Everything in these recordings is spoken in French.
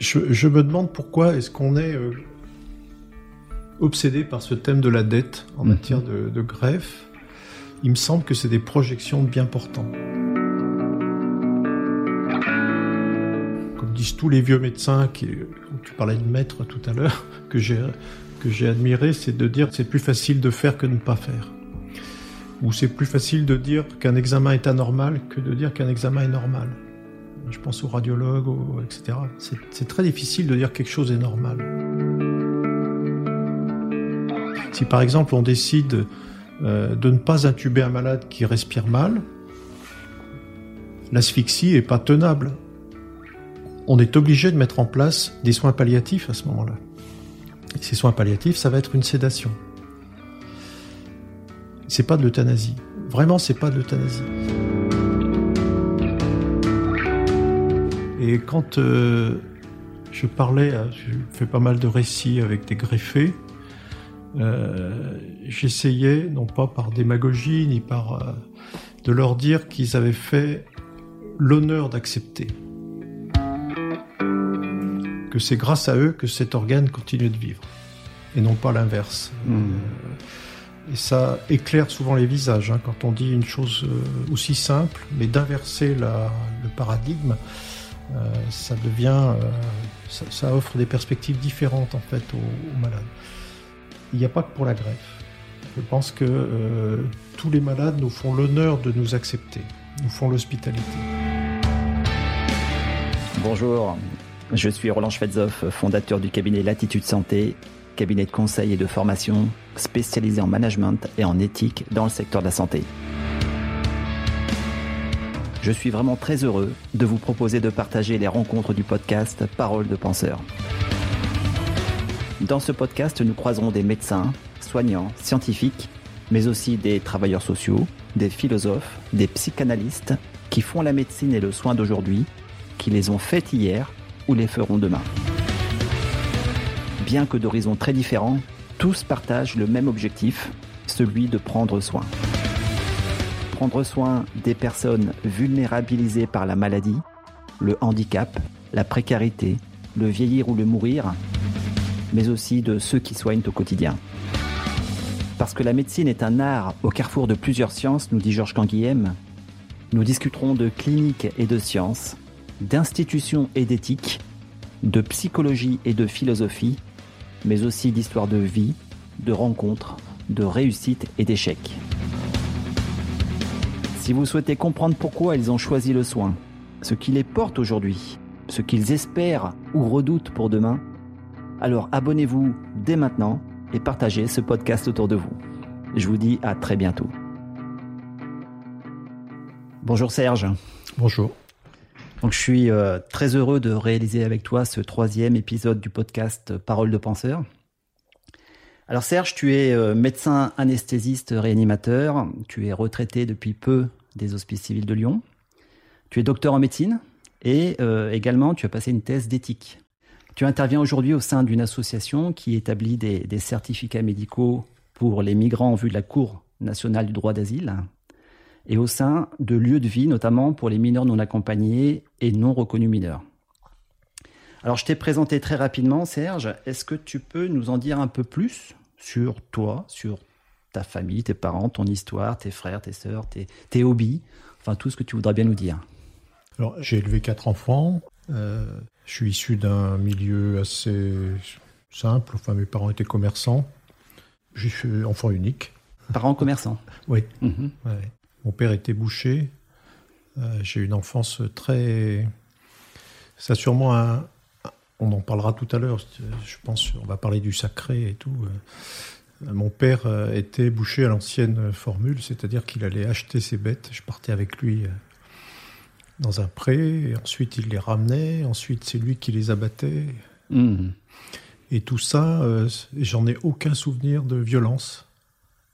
je, me demande pourquoi est-ce qu'on est, euh, obsédé par ce thème de la dette en mhm. matière de, greffe. Il me semble que c'est des projections bien portantes. Comme disent tous les vieux médecins, qui, tu parlais de maître tout à l'heure, que j'ai que j'ai admiré, c'est de dire que c'est plus facile de faire que de ne pas faire. Ou c'est plus facile de dire qu'un examen est anormal que de dire qu'un examen est normal je pense aux radiologues, etc. C'est très difficile de dire quelque chose est normal. Si par exemple on décide euh, de ne pas intuber un malade qui respire mal, l'asphyxie n'est pas tenable. On est obligé de mettre en place des soins palliatifs à ce moment-là. Ces soins palliatifs, ça va être une sédation. C'est pas de l'euthanasie. Vraiment, c'est pas de l'euthanasie. Et quand euh, je parlais, euh, je fais pas mal de récits avec des greffés, euh, j'essayais, non pas par démagogie, ni par... de leur dire qu'ils avaient fait l'honneur d'accepter. Que c'est grâce à eux que cet organe continue de vivre, et non pas l'inverse. Hmm. Et ça éclaire souvent les visages hein, quand on dit une chose aussi simple, mais d'inverser le paradigme. Euh, ça devient, euh, ça, offre des perspectives différentes en fait aux, malades. Il n'y a pas que pour la greffe. Je pense que euh, tous les malades nous font l'honneur de nous accepter, nous font l'hospitalité. Bonjour, je suis Roland Schwedzoff, fondateur du cabinet Latitude Santé, cabinet de conseil et de formation spécialisé en management et en éthique dans le secteur de la santé. Je suis vraiment très heureux de vous proposer de partager les rencontres du podcast Parole de penseurs. Dans ce podcast, nous croiserons des médecins, soignants, scientifiques, mais aussi des travailleurs sociaux, des philosophes, des psychanalystes qui font la médecine et le soin d'aujourd'hui, qui les ont faites hier ou les feront demain. Bien que d'horizons très différents, tous partagent le même objectif, celui de prendre soin prendre soin des personnes vulnérabilisées par la maladie, le handicap, la précarité, le vieillir ou le mourir, mais aussi de ceux qui soignent au quotidien. Parce que la médecine est un art au carrefour de plusieurs sciences, nous dit Georges Canguilhem, nous discuterons de clinique et de sciences, d'institutions et d'éthique, de psychologie et de philosophie, mais aussi d'histoire de vie, de rencontres, de réussites et d'échecs. Si vous souhaitez comprendre pourquoi ils ont choisi le soin, ce qui les porte aujourd'hui, ce qu'ils espèrent ou redoutent pour demain, alors abonnez-vous dès maintenant et partagez ce podcast autour de vous. Je vous dis à très bientôt. Bonjour Serge. Bonjour. Donc je suis euh, très heureux de réaliser avec toi ce troisième épisode du podcast Parole de penseur. Alors Serge, tu es euh, médecin anesthésiste réanimateur, tu es retraité depuis peu des hospices civils de Lyon, tu es docteur en médecine et euh, également tu as passé une thèse d'éthique. Tu interviens aujourd'hui au sein d'une association qui établit des, des, certificats médicaux pour les migrants en vue de la Cour nationale du droit d'asile et au sein de lieux de vie, notamment pour les mineurs non accompagnés et non reconnus mineurs. Alors je t'ai présenté très rapidement, Serge. Est-ce que tu peux nous en dire un peu plus? Sur toi, sur ta famille, tes parents, ton histoire, tes frères, tes sœurs, tes, hobbies, enfin tout ce que tu voudrais bien nous dire. Alors, j'ai élevé quatre enfants. Euh, je suis issu d'un milieu assez simple. Enfin, mes parents étaient commerçants. Je suis enfant unique. Parents commerçants Oui. Mhm. Mon père était boucher. Euh, j'ai eu une enfance très. Ça, sûrement un, on en parlera tout à l'heure. Je pense, on va parler du sacré et tout. Euh, mon père euh, était boucher à l'ancienne formule, c'est-à-dire qu'il allait acheter ses bêtes. Je partais avec lui euh, dans un pré, et ensuite il les ramenait, ensuite c'est lui qui les abattait. Mmh. Et tout ça, j'en ai aucun souvenir de violence,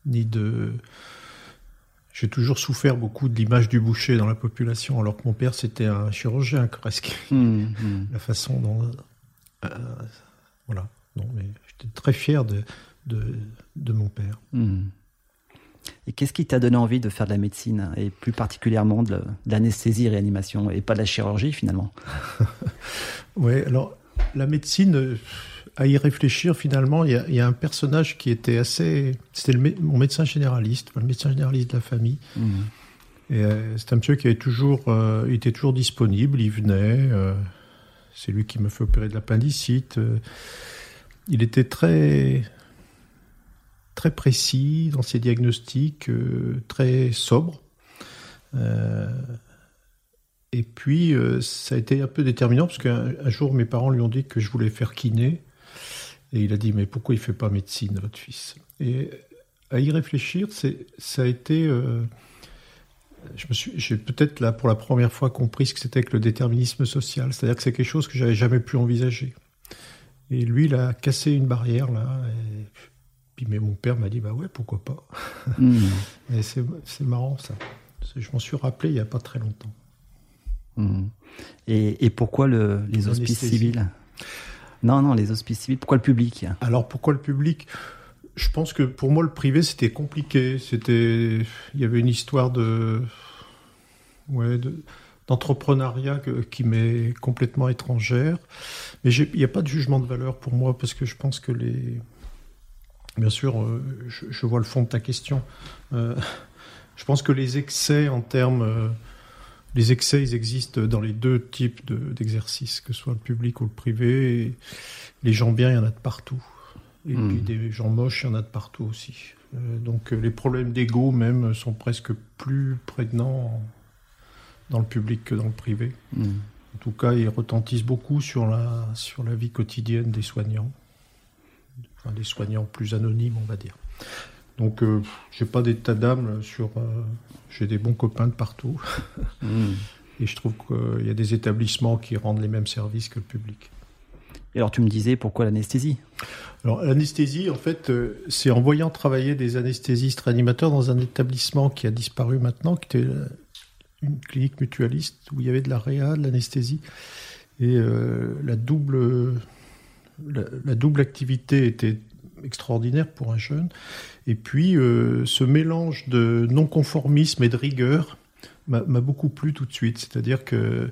ni de. J'ai toujours souffert beaucoup de l'image du boucher dans la population, alors que mon père c'était un chirurgien presque. Mmh, mmh. La façon dont voilà. Non, mais j'étais très fier de, de, mon père. Hmm. Et qu'est-ce qui t'a donné envie de faire de la médecine et plus particulièrement de, l'anesthésie-réanimation et pas de la chirurgie finalement Oui, alors la médecine, à y réfléchir, finalement, il y, a, un personnage qui était assez. C'était mon médecin généraliste, le médecin généraliste de la famille. Mmh. Et c'est un monsieur qui avait toujours, il était toujours disponible, il venait. C'est lui qui me fait opérer de l'appendicite. il était très très précis dans ses diagnostics, euh, très sobre. Euh, et puis, euh, ça a été un peu déterminant parce qu'un jour, mes parents lui ont dit que je voulais faire kiné. Et il a dit, mais pourquoi il ne fait pas médecine, votre fils? Et à y réfléchir, ça a été... je me suis, j'ai peut-être là pour la première fois compris ce que c'était que le déterminisme social. C'est-à-dire que c'est quelque chose que j'avais jamais pu envisager. Et lui, il a cassé une barrière là. Et puis mais mon père m'a dit bah ouais pourquoi pas. Hmm. Et c'est, marrant ça. Je m'en suis rappelé il n'y a pas très longtemps. Hmm. Et, pourquoi le, les hospices civils? Non non les hospices civils. Pourquoi le public? Alors pourquoi le public? Je pense que pour moi le privé c'était compliqué. C'était il y avait une histoire de ouais d'entrepreneuriat qui m'est complètement étrangère. Mais il n'y a pas de jugement de valeur pour moi parce que je pense que les Bien sûr, euh, je, vois le fond de ta question. Euh, je pense que les excès en termes... Euh, les excès, ils existent dans les deux types d'exercices, que ce soit le public ou le privé. les gens bien, il y en a de partout. Et hmm. puis des gens moches, il y en a de partout aussi. donc les problèmes d'ego même sont presque plus prégnants dans le public que dans le privé. Hmm. En tout cas, ils retentissent beaucoup sur la, sur la vie quotidienne des soignants des soignants plus anonymes, on va dire. Donc, euh, j'ai pas d'état d'âme sur. Euh, j'ai des bons copains de partout. Hmm. Et je trouve qu'il y a des établissements qui rendent les mêmes services que le public. Et alors, tu me disais pourquoi l'anesthésie? Alors, l'anesthésie, en fait, euh, c'est en voyant travailler des anesthésistes réanimateurs dans un établissement qui a disparu maintenant, qui était une clinique mutualiste où il y avait de la réa, de l'anesthésie. Et la double la, double activité était extraordinaire pour un jeune. Et puis, euh, ce mélange de non-conformisme et de rigueur m'a beaucoup plu tout de suite. C'est-à-dire que,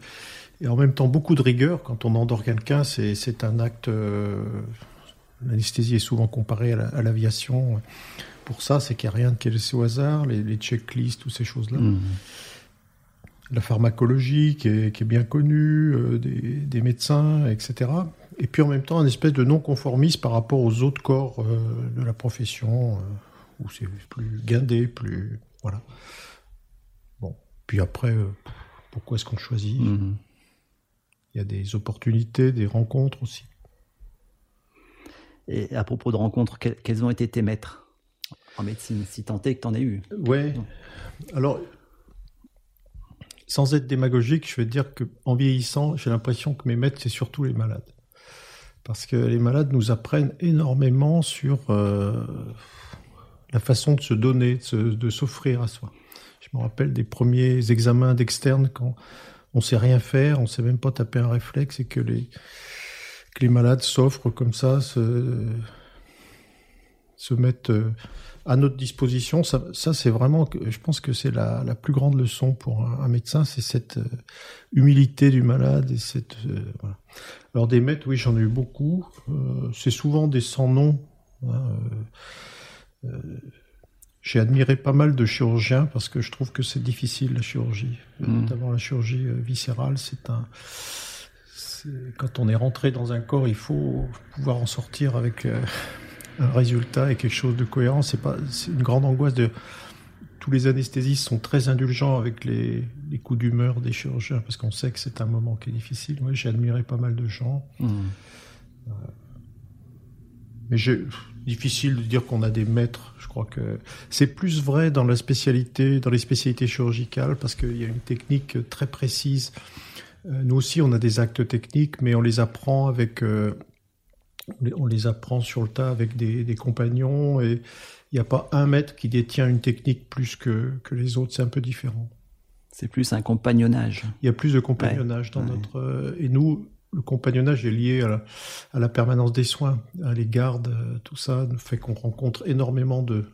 et en même temps, beaucoup de rigueur. Quand on endort quelqu'un, c'est un acte. Euh, l'anesthésie est souvent comparée à l'aviation. pour ça, c'est qu'il n'y a rien de laissé au hasard, les, les checklists, toutes ces choses-là. Mmh. La pharmacologie qui est, bien connue, euh, des, des, médecins, etc et puis en même temps un espèce de non-conformisme par rapport aux autres corps euh, de la profession, où c'est plus guindé, plus... Voilà. Bon, puis après, pourquoi est-ce qu'on choisit? Mhm. Il y a des opportunités, des rencontres aussi. Et à propos de rencontres, quels ont été tes maîtres en médecine, si tant est que tu en aies eu? Ouais. Alors, sans être démagogique, je vais dire qu'en vieillissant, j'ai l'impression que mes maîtres, c'est surtout les malades parce que les malades nous apprennent énormément sur euh, la façon de se donner, de s'offrir à soi. Je me rappelle des premiers examens d'externe quand on sait rien faire, on sait même pas taper un réflexe et que les, que les malades s'offrent comme ça, se, mettent euh, à notre disposition. Ça, c'est vraiment, je pense que c'est la, la, plus grande leçon pour un, médecin, c'est cette euh, humilité du malade et cette. Euh. Alors des maîtres, oui, j'en ai eu beaucoup. C'est souvent des sans noms. Hein, j'ai admiré pas mal de chirurgiens parce que je trouve que c'est difficile la chirurgie, mmh. notamment la chirurgie viscérale. C'est un quand on est rentré dans un corps, il faut pouvoir en sortir avec un résultat et quelque chose de cohérent. C'est pas, c'est une grande angoisse de. Tous les anesthésistes sont très indulgents avec les, les coups d'humeur des chirurgiens parce qu'on sait que c'est un moment qui est difficile. Moi, j'ai admiré pas mal de gens. Mmh. Euh, mais j'ai, difficile de dire qu'on a des maîtres. Je crois que c'est plus vrai dans la spécialité, dans les spécialités chirurgicales parce qu'il y a une technique très précise. Euh, nous aussi, on a des actes techniques, mais on les apprend avec euh, on les apprend sur le tas avec des, compagnons et il n'y a pas un maître qui détient une technique plus que, que les autres, c'est un peu différent. C'est plus un compagnonnage. Il y a plus de compagnonnage dans notre... Euh, et nous, le compagnonnage est lié à la, permanence des soins, à les gardes, euh, tout ça fait qu'on rencontre énormément de,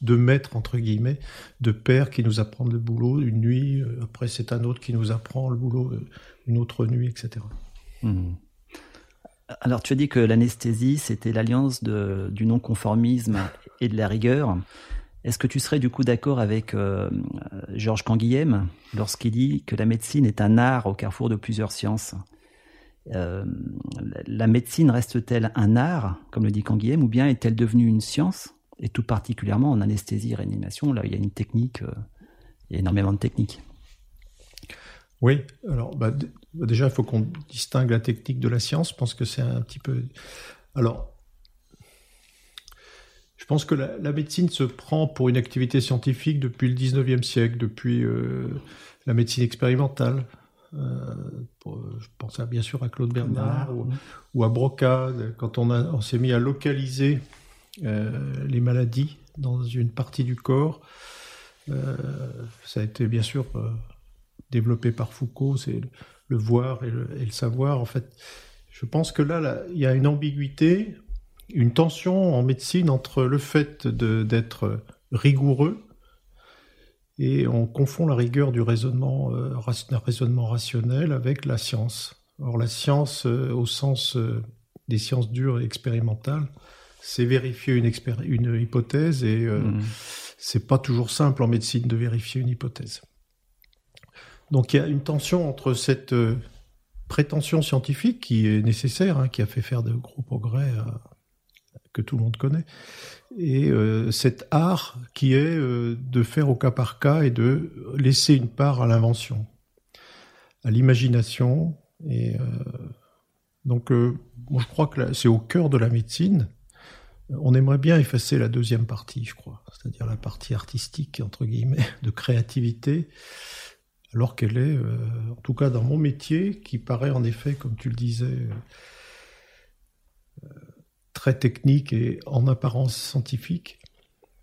de maîtres, entre guillemets, de pères qui nous apprennent le boulot une nuit, euh, après c'est un autre qui nous apprend le boulot une autre nuit, etc. Alors, tu as dit que l'anesthésie, c'était l'alliance du non-conformisme et de la rigueur. Est-ce que tu serais du coup d'accord avec euh, Georges Canguilhem lorsqu'il dit que la médecine est un art au carrefour de plusieurs sciences? Euh, La médecine reste-t-elle un art, comme le dit Canguilhem, ou bien est-elle devenue une science Et tout particulièrement en anesthésie réanimation, là il y a une technique, euh, il y a énormément de techniques. Oui, alors bah, bah, déjà il faut qu'on distingue la technique de la science. Je pense que c'est un petit peu. Alors, je pense que la, médecine se prend pour une activité scientifique depuis le 19e siècle, depuis euh, la médecine expérimentale. Euh, je pense bien sûr à Claude Bernard ou, à Broca, quand on, on s'est mis à localiser euh, les maladies dans une partie du corps. ça a été bien sûr développé par Foucault, c'est le, voir et le, et le, savoir. En fait, je pense que là, là, il y a une ambiguïté une tension en médecine entre le fait d'être rigoureux et on confond la rigueur du raisonnement, euh, raisonnement rationnel avec la science. Or, la science, euh, au sens euh, des sciences dures et expérimentales, c'est vérifier une, une, hypothèse et mmh. c'est pas toujours simple en médecine de vérifier une hypothèse. Donc il y a une tension entre cette prétention scientifique qui est nécessaire, hein, qui a fait faire de gros progrès que tout le monde connaît, et euh, cet art qui est euh, de faire au cas par cas et de laisser une part à l'invention, à l'imagination. Et euh, donc, je crois que c'est au cœur de la médecine. On aimerait bien effacer la deuxième partie, je crois, c'est-à-dire la partie artistique, entre guillemets, de créativité, alors qu'elle est, en tout cas dans mon métier, qui paraît en effet, comme tu le disais, très technique et en apparence scientifique,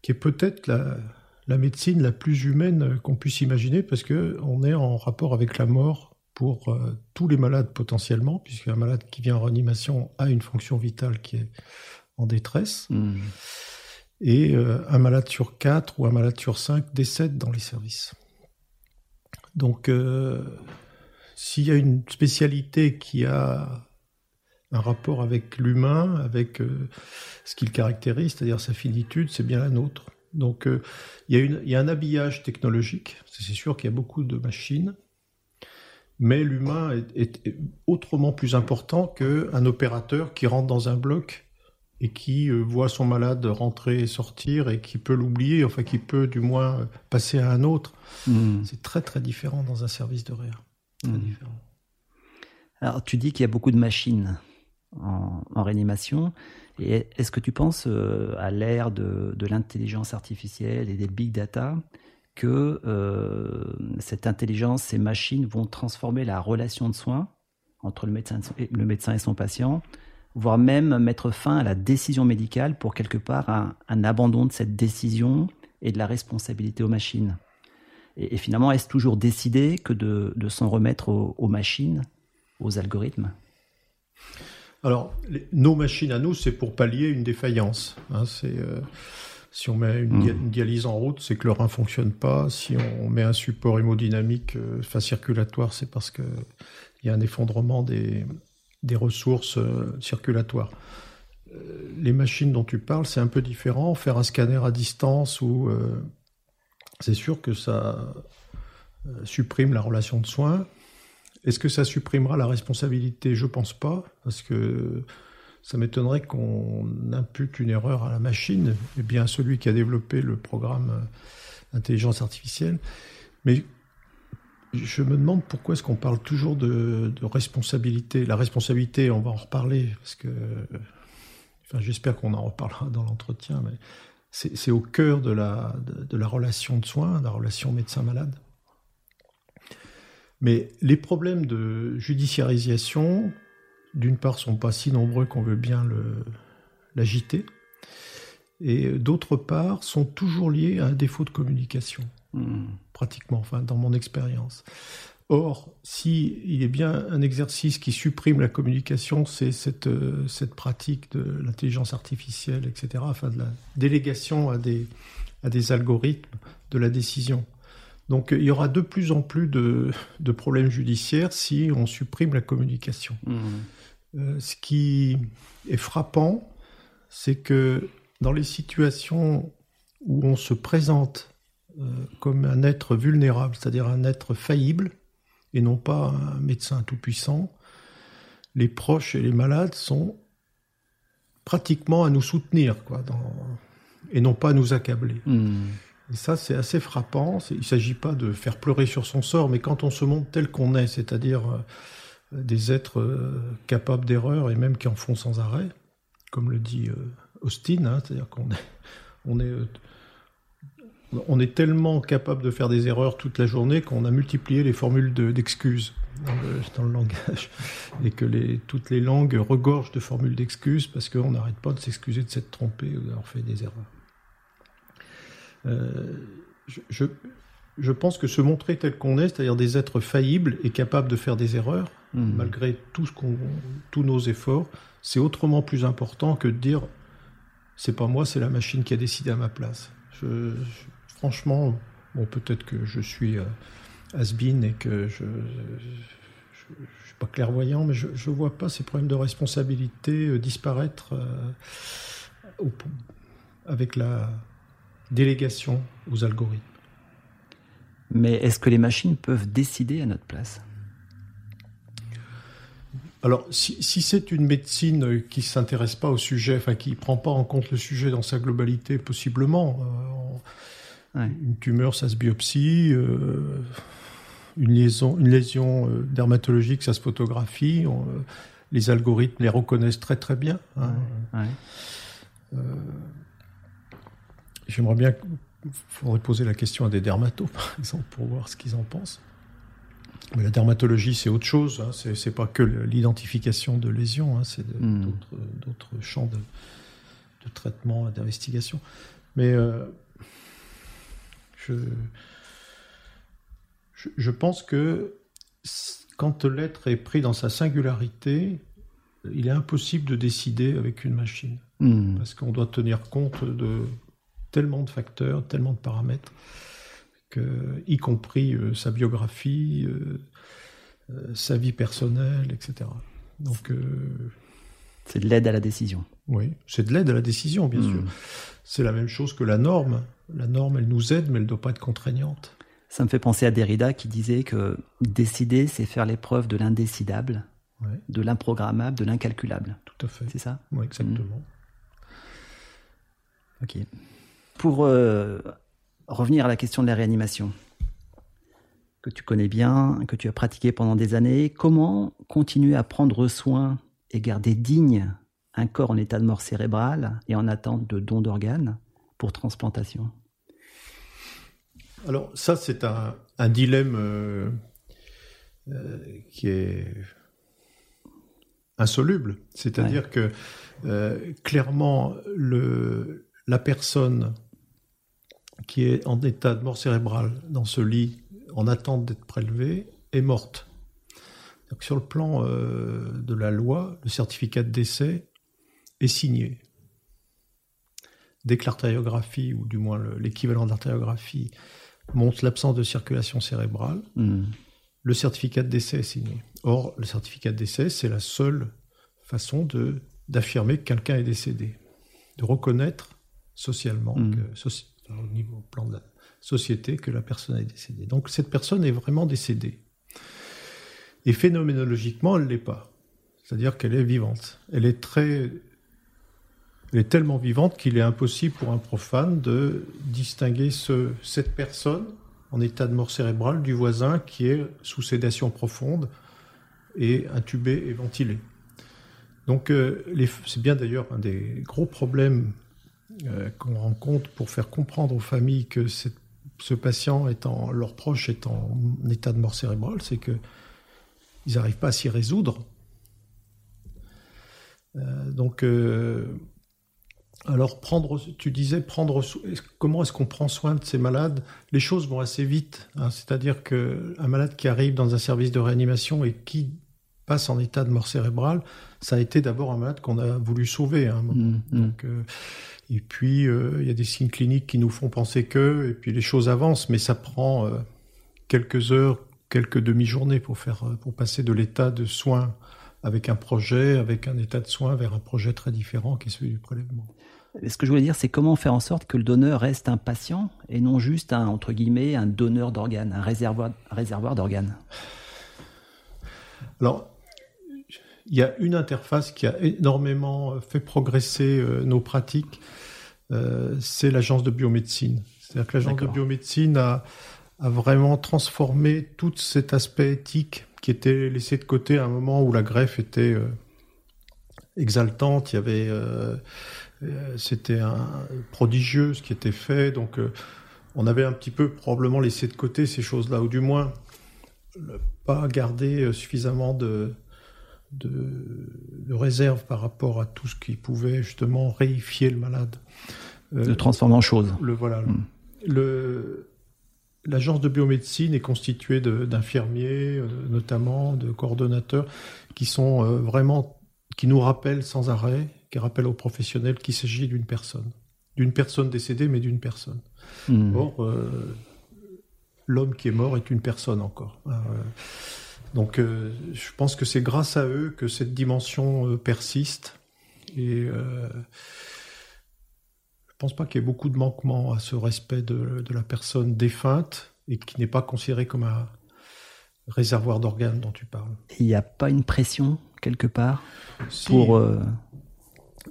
qui est peut-être la, médecine la plus humaine qu'on puisse imaginer, parce qu'on est en rapport avec la mort pour euh, tous les malades potentiellement, puisqu'un malade qui vient en réanimation a une fonction vitale qui est en détresse. Hmm. Et euh, un malade sur quatre ou un malade sur cinq décède dans les services. Donc, euh, s'il y a une spécialité qui a un rapport avec l'humain, avec euh, ce qu'il caractérise, c'est-à-dire sa finitude, c'est bien la nôtre. Donc euh, il y, a un habillage technologique, c'est sûr qu'il y a beaucoup de machines, mais l'humain est, autrement plus important qu'un opérateur qui rentre dans un bloc et qui euh, voit son malade rentrer et sortir et qui peut l'oublier, enfin qui peut du moins passer à un autre. Hmm. C'est très très différent dans un service de réa. Hmm. Alors tu dis qu'il y a beaucoup de machines en, réanimation. Est-ce que tu penses euh, à l'ère de, l'intelligence artificielle et des big data que euh, cette intelligence, ces machines vont transformer la relation de soins entre le médecin, et, le médecin et son patient, voire même mettre fin à la décision médicale pour quelque part un, abandon de cette décision et de la responsabilité aux machines? Et, finalement, est-ce toujours décidé que de, s'en remettre aux machines, aux algorithmes? Alors, nos machines à nous, c'est pour pallier une défaillance. Hein, c'est euh, si on met hmm. une, dialyse en route, c'est que le rein fonctionne pas. Si on met un support hémodynamique, euh, enfin circulatoire, c'est parce que il y a un effondrement des, des ressources euh, circulatoires. les machines dont tu parles, c'est un peu différent. Faire un scanner à distance ou c'est sûr que ça supprime la relation de soins. Est-ce que ça supprimera la responsabilité? Je pense pas, parce que ça m'étonnerait qu'on impute une erreur à la machine, et bien à celui qui a développé le programme euh, intelligence artificielle. Mais je me demande pourquoi est-ce qu'on parle toujours de, responsabilité. La responsabilité, on va en reparler, parce que, enfin, j'espère qu'on en reparlera dans l'entretien, mais c'est au cœur de la relation de soins, de la relation médecin-malade. Mais les problèmes de judiciarisation, d'une part, sont pas si nombreux qu'on veut bien l'agiter, et d'autre part, sont toujours liés à un défaut de communication, hmm. pratiquement, enfin, dans mon expérience. Or, si il est bien un exercice qui supprime la communication, c'est cette, cette pratique de l'intelligence artificielle, etc., enfin de la délégation à des, à des algorithmes de la décision. Donc il y aura de plus en plus de, problèmes judiciaires si on supprime la communication. Mmh. Euh, ce qui est frappant, c'est que dans les situations où on se présente euh, comme un être vulnérable, c'est-à-dire un être faillible, et non pas un médecin tout-puissant, les proches et les malades sont pratiquement à nous soutenir, quoi, et non pas à nous accabler. Hmm. Et ça, c'est assez frappant. Il ne s'agit pas de faire pleurer sur son sort, mais quand on se montre tel qu'on est, c'est-à-dire euh, des êtres euh, capables d'erreur et même qui en font sans arrêt, comme le dit euh, Austin, hein, c'est-à-dire qu'on est, on est, tellement capable de faire des erreurs toute la journée qu'on a multiplié les formules d'excuses dans, le, langage et que les, toutes les langues regorgent de formules d'excuses parce qu'on n'arrête pas de s'excuser de s'être trompé ou d'avoir fait des erreurs. Euh, je, je pense que se montrer tel qu'on est, c'est-à-dire des êtres faillibles et capables de faire des erreurs, hmm. malgré tout ce qu'on, tous nos efforts, c'est autrement plus important que de dire c'est pas moi, c'est la machine qui a décidé à ma place. franchement, bon, peut-être que je suis euh, has-been et que je, ne suis pas clairvoyant, mais je ne vois pas ces problèmes de responsabilité euh, disparaître euh, avec la délégation aux algorithmes. Mais est-ce que les machines peuvent décider à notre place? Alors, si, c'est une médecine qui ne s'intéresse pas au sujet, enfin qui ne prend pas en compte le sujet dans sa globalité, possiblement. Euh, une tumeur, ça se biopsie. Euh, une, liaison, une lésion euh, dermatologique, ça se photographie. les algorithmes les reconnaissent très très bien. Hein. J'aimerais bien faudrait poser la question à des dermatos, par exemple, pour voir ce qu'ils en pensent. Mais la dermatologie, c'est autre chose. Hein. Ce C'est pas que l'identification de lésions, hein. c'est hmm. d'autres champs de, de traitement d'investigation. Mais euh, je, je, pense que quand l'être est pris dans sa singularité, il est impossible de décider avec une machine. Hmm. Parce qu'on doit tenir compte de tellement de facteurs, tellement de paramètres, que, y compris euh, sa biographie, euh, euh, sa vie personnelle, etc. Donc, c'est de l'aide à la décision. Oui, c'est de l'aide à la décision, bien sûr. Hmm. C'est la même chose que la norme. La norme, elle nous aide, mais elle ne doit pas être contraignante. Ça me fait penser à Derrida qui disait que décider, c'est faire l'épreuve de l'indécidable, de l'improgrammable, de l'incalculable. Tout à fait. C'est ça? Oui, exactement. Hmm. Ok. Pour euh, revenir à la question de la réanimation, que tu connais bien, que tu as pratiqué pendant des années, comment continuer à prendre soin et garder digne un corps en état de mort cérébrale et en attente de don d'organes pour transplantation? Alors ça, c'est un, dilemme euh, euh, qui est insoluble. C'est-à-dire que clairement, le, la personne qui est en état de mort cérébrale dans ce lit en attente d'être prélevé est morte. Donc, sur le plan euh, de la loi, le certificat de décès est signé. Dès que l'artériographie, ou du moins l'équivalent d'artériographie, montre l'absence de circulation cérébrale, hmm. le certificat de décès est signé. Or, le certificat de décès, c'est la seule façon d'affirmer que quelqu'un est décédé, de reconnaître socialement hmm. que, au niveau plan de la société que la personne est décédée. Donc cette personne est vraiment décédée. Et phénoménologiquement, elle ne l'est pas. C'est-à-dire qu'elle est vivante. Elle est très. Elle est tellement vivante qu'il est impossible pour un profane de distinguer ce, cette personne en état de mort cérébrale du voisin qui est sous sédation profonde et intubé et ventilé. Donc, euh, c'est bien d'ailleurs un des gros problèmes euh, qu'on rencontre pour faire comprendre aux familles que ce patient, étant, leur proche est en état de mort cérébrale, c'est que ils n'arrivent pas à s'y résoudre. Euh, donc, euh, alors prendre, tu disais prendre, comment est-ce qu'on prend soin de ces malades? Les choses vont assez vite. Hein. C'est-à-dire qu'un malade qui arrive dans un service de réanimation et qui passe en état de mort cérébrale, ça a été d'abord un malade qu'on a voulu sauver à un moment. Mmh, mmh. Donc, et puis, euh, il y a des signes cliniques qui nous font penser que, et puis les choses avancent, mais ça prend euh, quelques heures, quelques demi-journées pour faire, euh, pour passer de l'état de soins avec un projet, avec un état de soin vers un projet très différent qui est celui du prélèvement. Ce que je voulais dire, c'est comment faire en sorte que le donneur reste un patient et non juste un, entre guillemets, un donneur d'organes, un réservoir, un réservoir d'organes. Alors, il y a une interface qui a énormément fait progresser euh, nos pratiques, euh, c'est l'agence de biomédecine. C'est-à-dire que l'agence de biomédecine a, a vraiment transformé tout cet aspect éthique qui était laissé de côté à un moment où la greffe était euh, exaltante, il y avait, euh, euh, c'était un prodigieux ce qui était fait, donc on avait un petit peu probablement laissé de côté ces choses-là, ou du moins pas gardé suffisamment de, de, réserve par rapport à tout ce qui pouvait justement réifier le malade. de transformer en chose. Le voilà. Le, L'agence de biomédecine est constituée d'infirmiers, euh, notamment de coordonnateurs, qui sont euh, vraiment, qui nous rappellent sans arrêt, qui rappellent aux professionnels qu'il s'agit d'une personne, d'une personne décédée, mais d'une personne. Hmm. Or, euh, l'homme qui est mort est une personne encore. Donc, je pense que c'est grâce à eux que cette dimension persiste et je pense pas qu'il y ait beaucoup de manquements à ce respect de, la personne défunte et qui n'est pas considéré comme un réservoir d'organes dont tu parles. Il n'y a pas une pression quelque part pour. Euh,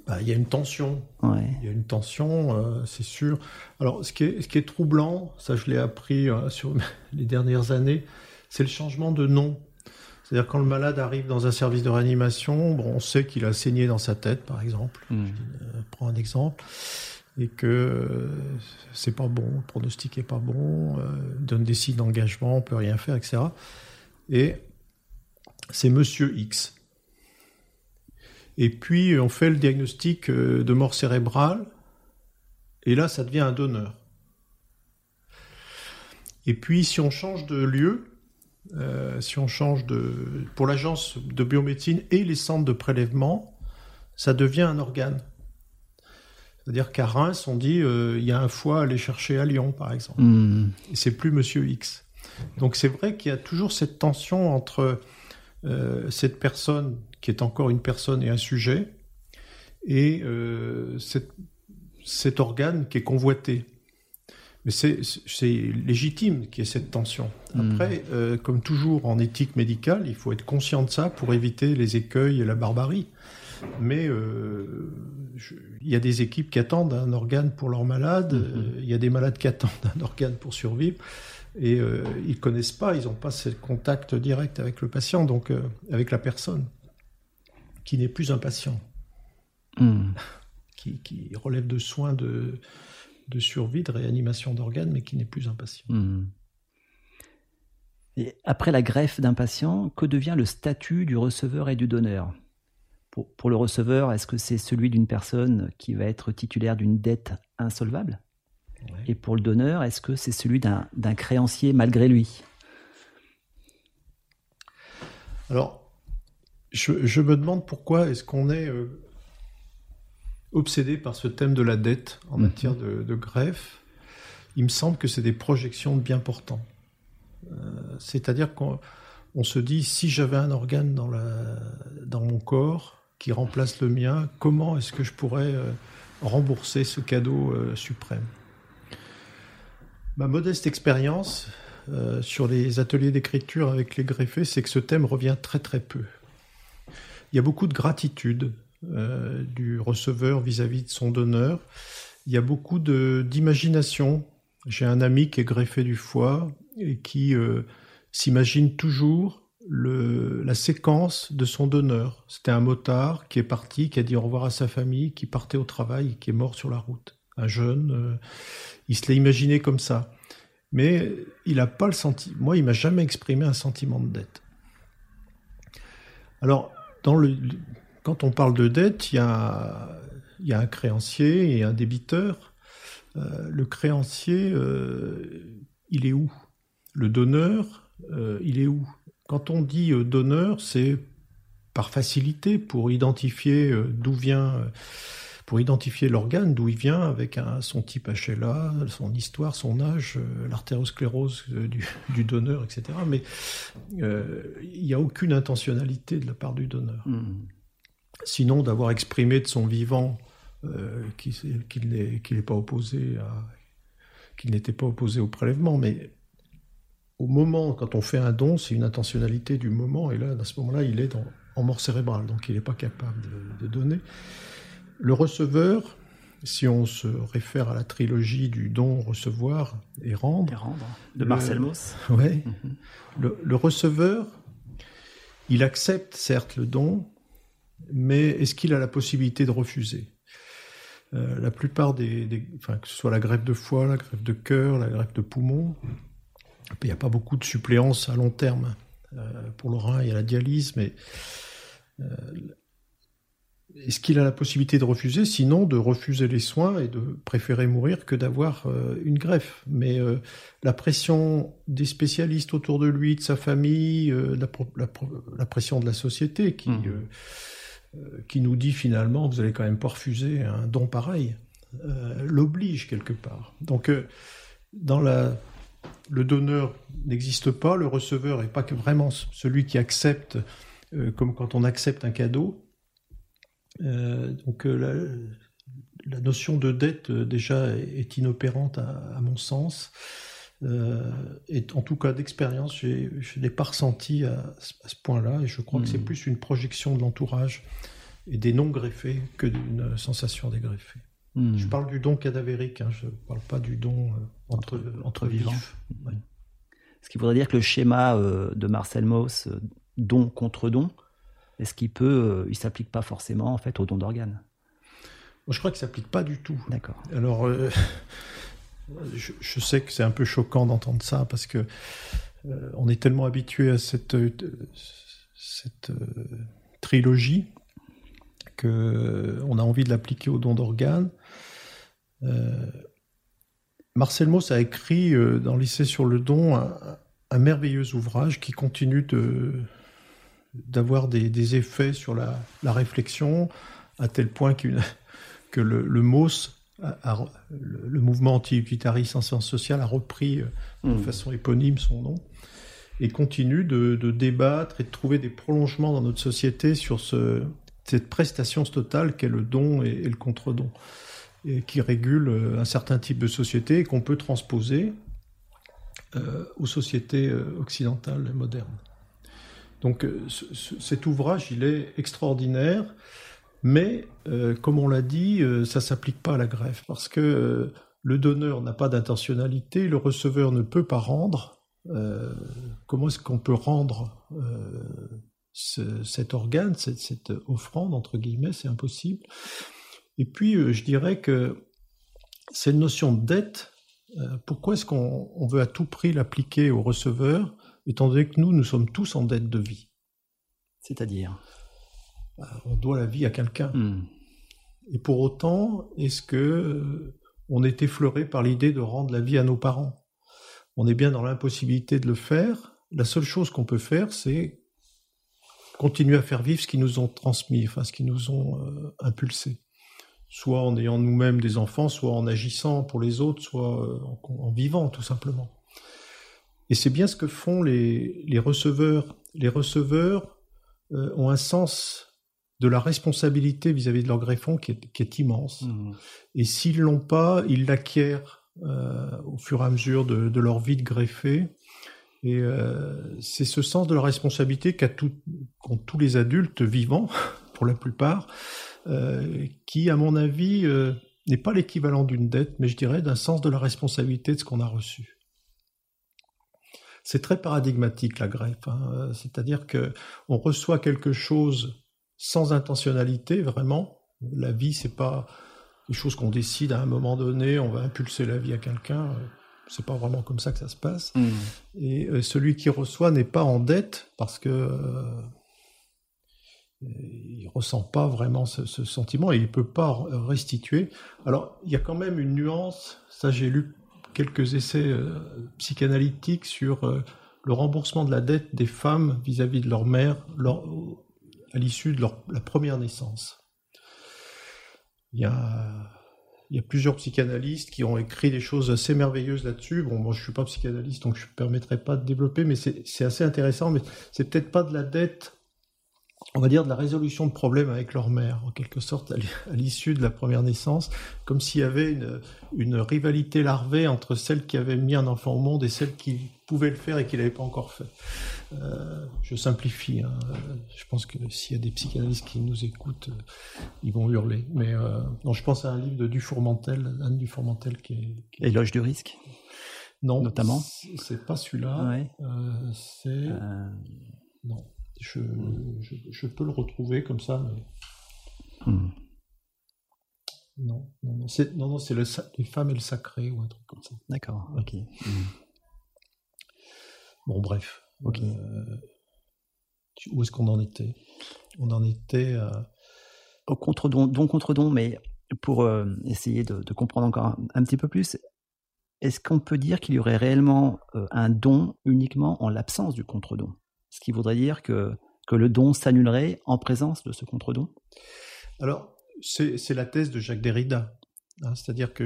bah, il y a une tension. Il y a une tension, euh, c'est sûr. Alors, ce qui, est, ce qui est troublant, ça je l'ai appris euh, sur les dernières années, c'est le changement de nom. C'est-à-dire quand le malade arrive dans un service de réanimation, bon, on sait qu'il a saigné dans sa tête, par exemple. Hmm. Je prends un exemple et que euh, c'est pas bon, le pronostic est pas bon, euh, donne des signes d'engagement, on peut rien faire, etc. Et c'est Monsieur X. Et puis on fait le diagnostic euh, de mort cérébrale, et là ça devient un donneur. Et puis si on change de lieu, si on change de pour l'agence de biomédecine et les centres de prélèvement, ça devient un organe. C'est-à-dire qu'à Reims, on dit euh, il y a un foie à aller chercher à Lyon, par exemple. Hmm. Et c'est plus Monsieur X. Donc c'est vrai qu'il y a toujours cette tension entre euh, cette personne qui est encore une personne et un sujet, et euh, cet organe qui est convoité. Mais c'est légitime qu'il y ait cette tension. Hmm. Après, comme toujours en éthique médicale, il faut être conscient de ça pour éviter les écueils et la barbarie. Mais euh, il y a des équipes qui attendent un organe pour leurs malades, mhm. il y a des malades qui attendent un organe pour survivre, et euh, ils ne connaissent pas, ils n'ont pas ce contact direct avec le patient, donc euh, avec la personne, qui n'est plus un patient, hmm. qui, relève de soins de, de survie, de réanimation d'organes, mais qui n'est plus un patient. Hmm. Et après la greffe d'un patient, que devient le statut du receveur et du donneur? Pour, le receveur, est-ce que c'est celui d'une personne qui va être titulaire d'une dette insolvable? Et pour le donneur, est-ce que c'est celui d'un créancier malgré lui? Alors, je, me demande pourquoi est-ce qu'on est, euh, obsédé par ce thème de la dette en mhm. matière de, greffe. Il me semble que c'est des projections de bien portants. Euh, c'est-à-dire qu'on se dit, si j'avais un organe dans, dans mon corps, qui remplace le mien, comment est-ce que je pourrais euh, rembourser ce cadeau euh, suprême? Ma modeste expérience euh, sur les ateliers d'écriture avec les greffés, c'est que ce thème revient très très peu. Il y a beaucoup de gratitude du receveur vis-à-vis de son donneur. Il y a beaucoup d'imagination. J'ai un ami qui est greffé du foie et qui s'imagine toujours la séquence de son donneur. C'était un motard qui est parti, qui a dit au revoir à sa famille, qui partait au travail qui est mort sur la route. Un jeune, euh, il se l'a imaginé comme ça. Mais il n'a pas le sentiment. Moi, il m'a jamais exprimé un sentiment de dette. Alors, dans le, quand on parle de dette, il y a, un créancier et un débiteur. Euh, le créancier, euh, il est où? Le donneur, il est où? Quand on dit euh, donneur, c'est par facilité pour identifier euh, d'où vient, euh, pour identifier l'organe, d'où il vient, avec son type HLA, son histoire, son âge, euh, l'artériosclérose euh, du, donneur, etc. Mais euh, il n'y a aucune intentionnalité de la part du donneur. Hmm. Sinon, d'avoir exprimé de son vivant qu'il n'est pas opposé à qu'il n'était pas opposé au prélèvement, mais au moment, quand on fait un don, c'est une intentionnalité du moment, et là, à ce moment-là, il est en mort cérébrale, donc il n'est pas capable de donner. Le receveur, si on se réfère à la trilogie du don, recevoir et rendre, de Marcel Mauss. Ouais, mhm. le, receveur, il accepte certes le don, mais est-ce qu'il a la possibilité de refuser? Euh, La plupart des, enfin, que ce soit la greffe de foie, la greffe de cœur, la greffe de poumon, il n'y a pas beaucoup de suppléance à long terme. Euh, pour le rein, il y a la dialyse, mais euh, est-ce qu'il a la possibilité de refuser? Sinon, de refuser les soins et de préférer mourir que d'avoir euh, une greffe. Mais euh, la pression des spécialistes autour de lui, de sa famille, euh, la, pression de la société qui, mmh. Qui nous dit finalement, vous allez quand même pas refuser un don pareil, l'oblige quelque part. Donc, dans la, le donneur n'existe pas, le receveur n'est pas vraiment celui qui accepte, comme quand on accepte un cadeau euh, donc euh, la, notion de dette euh, déjà est, inopérante à, mon sens. Et en tout cas d'expérience, je ne l'ai pas ressenti à, ce point-là, et je crois que c'est hmm. plus une projection de l'entourage et des non greffés que d'une sensation des greffés. Hmm. Je parle du don cadavérique, hein, je ne parle pas du don entre, entre, vivants. Ce qui voudrait dire que le schéma de Marcel Mauss, don contre don, est-ce qu'il peut, euh, il s'applique pas forcément en fait au don d'organes? Je crois qu'il s'applique pas du tout. D'accord. Alors, euh, je, sais que c'est un peu choquant d'entendre ça parce que euh, on est tellement habitué à cette, cette trilogie que on a envie de l'appliquer au don d'organes. Marcel Mauss a écrit dans Lycée sur le don un merveilleux ouvrage qui continue de, d'avoir des, effets sur la, réflexion, à tel point que le, le Le, mouvement anti-utilitariste en sciences sociales, a repris euh, de hmm. façon éponyme son nom, et continue de, débattre et de trouver des prolongements dans notre société sur ce, cette prestation totale qu'est le don et, le contre-don, et qui régule euh, un certain type de société et qu'on peut transposer euh, aux sociétés occidentales modernes. Donc cet ouvrage, il est extraordinaire, mais euh, comme on l'a dit, euh, ça s'applique pas à la greffe parce que le donneur n'a pas d'intentionnalité, le receveur ne peut pas rendre. comment est-ce qu'on peut rendre cet organe, cette, offrande entre guillemets, c'est impossible. Et puis, je dirais que cette notion de dette, pourquoi est-ce qu'on veut à tout prix l'appliquer au receveur étant donné que nous, nous sommes tous en dette de vie? C'est-à-dire? On doit la vie à quelqu'un. Hmm. Et pour autant, est-ce que euh, on est effleuré par l'idée de rendre la vie à nos parents? On est bien dans l'impossibilité de le faire. La seule chose qu'on peut faire, c'est continuer à faire vivre ce qu'ils nous ont transmis, enfin ce qu'ils nous ont euh, impulsé. Soit en ayant nous-mêmes des enfants, soit en agissant pour les autres, soit euh, en vivant tout simplement. Et c'est bien ce que font les, receveurs. Les receveurs ont un sens de la responsabilité vis-à-vis de leur greffon qui est, immense. Mmh. Et s'ils l'ont pas, ils l'acquièrent euh, au fur et à mesure de, leur vie de greffé. Et euh, c'est ce sens de la responsabilité qu'ont tous les adultes vivants, pour la plupart, qui, à mon avis, n'est pas l'équivalent d'une dette, mais je dirais d'un sens de la responsabilité de ce qu'on a reçu c'est très paradigmatique la greffe. Hein. C'est-à-dire que on reçoit quelque chose sans intentionnalité, vraiment. La vie, c'est pas des choses qu'on décide à un moment donné. On va impulser la vie à quelqu'un. C'est pas vraiment comme ça que ça se passe. Mmh. Et euh, celui qui reçoit n'est pas en dette parce que euh, il ressent pas vraiment ce, ce, sentiment et il peut pas restituer. Alors il y a quand même une nuance. Ça, j'ai lu quelques essais euh, psychanalytiques sur euh, le remboursement de la dette des femmes vis-à-vis de leur mère à l'issue de leur, la première naissance. il y a, plusieurs psychanalystes qui ont écrit des choses assez merveilleuses là-dessus. Bon, moi, je suis pas psychanalyste, donc je ne permettrai pas de développer, mais c'est assez intéressant. Mais c'est peut-être pas de la dette on va dire, de la résolution de problèmes avec leur mère, en quelque sorte, à l'issue de la première naissance, comme s'il y avait une, rivalité larvée entre celle qui avait mis un enfant au monde et celle qui pouvait le faire et qui l'avait pas encore fait. Euh, je simplifie. Hein. Je pense que s'il y a des psychanalystes qui nous écoutent, euh, ils vont hurler. Mais euh, non, je pense à un livre de Dufourmentel, Anne Dufourmentel, qui est... Qui Éloge du risque? Non. Notamment C'est pas celui-là. c'est... Non. Je, je, peux le retrouver comme ça, mais. Hmm. Non, non, non, c'est, non, non, c'est le, les femmes et le sacré ou un truc comme ça. D'accord, ok. Hmm. Bon, bref. Euh, où est-ce qu'on en était? On en était au contre-don, don contre-don, mais pour euh, essayer de, comprendre encore un, petit peu plus, est-ce qu'on peut dire qu'il y aurait réellement euh, un don uniquement en l'absence du contre-don ce qui voudrait dire que, que le don s'annulerait en présence de ce contre-don Alors, c'est la thèse de Jacques Derrida. Hein, c'est-à-dire que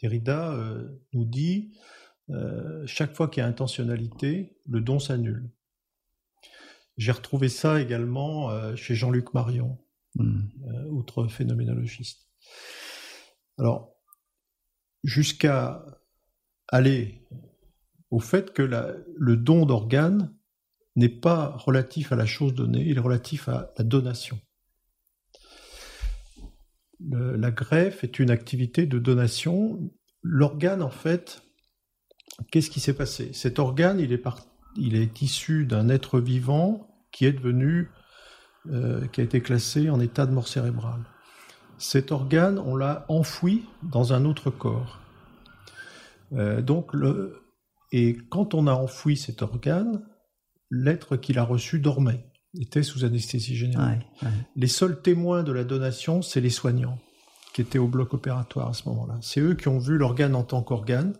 Derrida euh, nous dit euh, chaque fois qu'il y a intentionnalité, le don s'annule. J'ai retrouvé ça également euh, chez Jean-Luc Marion, hmm. outre phénoménologiste. Alors, jusqu'à aller au fait que le don d'organes n'est pas relatif à la chose donnée, il est relatif à la donation. la greffe est une activité de donation. L'organe, en fait, qu'est-ce qui s'est passé? Cet organe, il est, il est issu d'un être vivant qui est devenu, euh, qui a été classé en état de mort cérébrale. Cet organe, on l'a enfoui dans un autre corps. Euh, donc le, et quand on a enfoui cet organe, l'être qu'il a reçu dormait, était sous anesthésie générale. Les seuls témoins de la donation, c'est les soignants qui étaient au bloc opératoire à ce moment-là. C'est eux qui ont vu l'organe en tant qu'organe,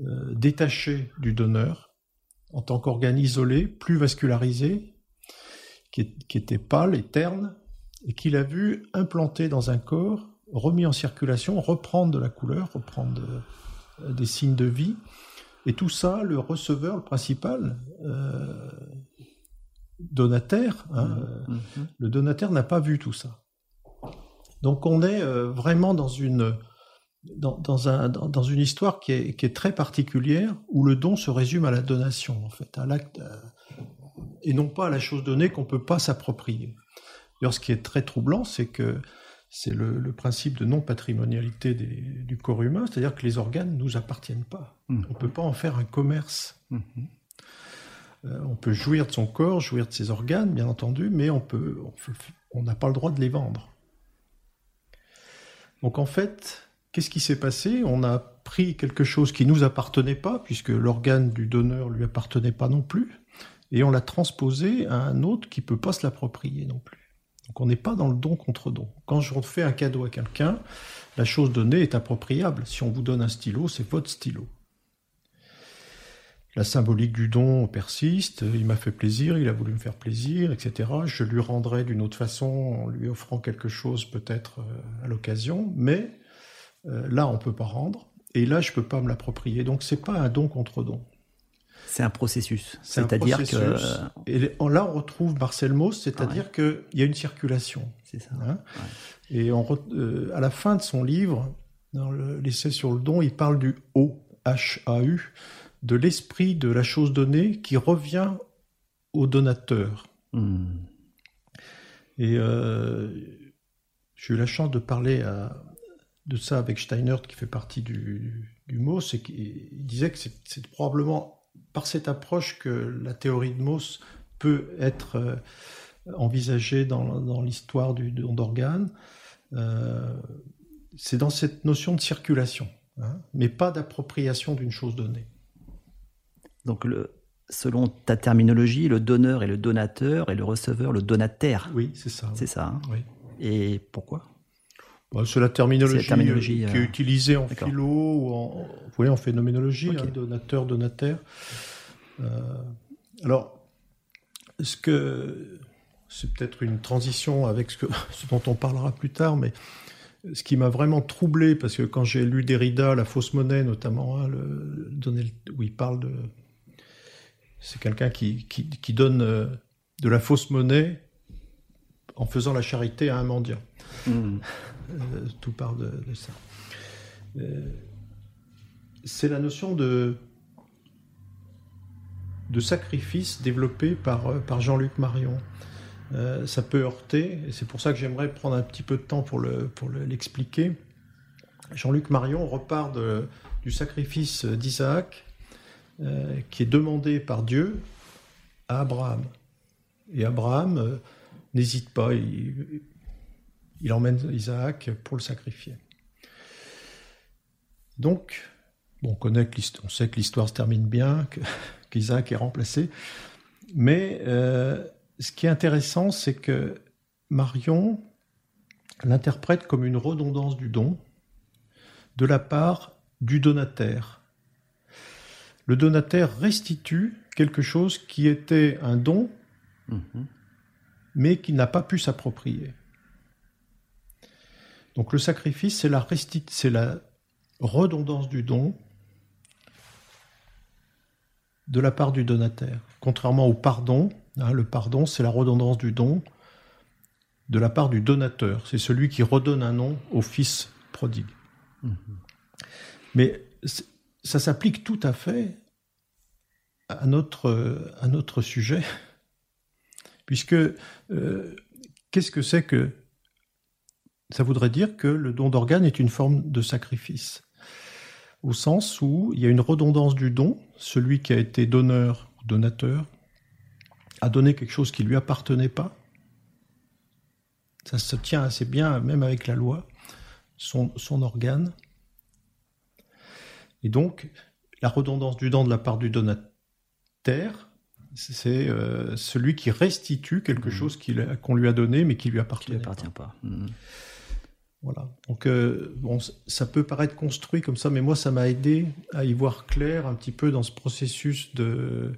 euh, détaché du donneur, en tant qu'organe isolé, plus vascularisé, qui, qui était pâle et terne, et qu'il a vu implanté dans un corps, remis en circulation, reprendre de la couleur, reprendre euh, des signes de vie. Et tout ça, le receveur, le principal, euh, donataire, hein, mmh, mmh. le donataire n'a pas vu tout ça. Donc on est euh, vraiment dans une, dans, un, dans, une histoire qui est, qui est, très particulière, où le don se résume à la donation, en fait, à l'acte, et non pas à la chose donnée qu'on ne peut pas s'approprier. D'ailleurs, ce qui est très troublant, c'est que c'est le, principe de non-patrimonialité du corps humain, c'est-à-dire que les organes ne nous appartiennent pas. Mhm. On ne peut pas en faire un commerce. Mhm. Euh, on peut jouir de son corps, jouir de ses organes, bien entendu, mais on peut, on n'a pas le droit de les vendre. Donc en fait, qu'est-ce qui s'est passé? On a pris quelque chose qui nous appartenait pas, puisque l'organe du donneur lui appartenait pas non plus, et on l'a transposé à un autre qui peut pas se l'approprier non plus. Donc on n'est pas dans le don contre don. Quand je fais un cadeau à quelqu'un, la chose donnée est appropriable. Si on vous donne un stylo, c'est votre stylo. La symbolique du don persiste, il m'a fait plaisir, il a voulu me faire plaisir, etc. Je lui rendrai d'une autre façon en lui offrant quelque chose peut-être euh, à l'occasion, mais euh, là on ne peut pas rendre, et là je ne peux pas me l'approprier. Donc c'est pas un don contre don. C'est un processus. C'est-à-dire que. Et là, on retrouve Marcel Mauss, c'est-à-dire qu'il y a une circulation. C'est ça. Hein. et on, euh, à la fin de son livre, dans l'essai sur le don, il parle du O, H-A-U, de l'esprit de la chose donnée qui revient au donateur. Hmm. Et euh, j'ai eu la chance de parler de ça avec Steiner, qui fait partie du, du Mauss, et qui disait que c'est probablement par cette approche que la théorie de Mauss peut être euh, envisagée dans, l'histoire du don d'organes. Euh, c'est dans cette notion de circulation, hein, mais pas d'appropriation d'une chose donnée. Donc, le, selon ta terminologie, le donneur est le donateur et le receveur le donataire. Oui, c'est ça. C'est ça. Hein. oui. Et pourquoi? C'est la terminologie, qui est euh, utilisée en philo ou en, en phénoménologie, hein, donateur, donataire. Euh, alors, ce que, c'est peut-être une transition avec ce, dont on parlera plus tard, mais ce qui m'a vraiment troublé, parce que quand j'ai lu Derrida, la fausse monnaie notamment, hein, le, où il parle de... C'est quelqu'un qui, qui, donne euh, de la fausse monnaie en faisant la charité à un mendiant. Hmm. Euh, tout parle de, ça. Euh, c'est la notion de, sacrifice développée par, par Jean-Luc Marion. Euh, ça peut heurter, et c'est pour ça que j'aimerais prendre un petit peu de temps pour, le, pour l'expliquer. Jean-Luc Marion repart du sacrifice d'Isaac, euh, qui est demandé par Dieu à Abraham. Et Abraham euh, n'hésite pas, il, emmène Isaac pour le sacrifier. Donc, on, connaît on sait que l'histoire se termine bien, qu'Isaac est remplacé, mais ce qui est intéressant, c'est que Marion l'interprète comme une redondance du don de la part du donataire. Le donataire restitue quelque chose qui était un don, mhm. mais qui n'a pas pu s'approprier. Donc le sacrifice, c'est la, c'est la redondance du don de la part du donataire. Contrairement au pardon, Hein, le pardon, c'est la redondance du don de la part du donateur. C'est celui qui redonne un nom au fils prodigue. Mhm. Mais ça s'applique tout à fait à notre, à notre sujet, puisque euh, qu'est-ce que c'est que ça voudrait dire que le don d'organes est une forme de sacrifice, au sens où il y a une redondance du don, celui qui a été donneur ou donateur a donné quelque chose qui lui appartenait pas. Ça se tient assez bien, même avec la loi, son, son organe. Et donc, la redondance du don de la part du donateur, c'est euh, celui qui restitue quelque mmh. chose qu'on lui a donné, mais qui lui appartient, lui appartient pas. Mmh. Voilà. Donc, euh, bon, ça peut paraître construit comme ça, mais moi, ça m'a aidé à y voir clair un petit peu dans ce processus de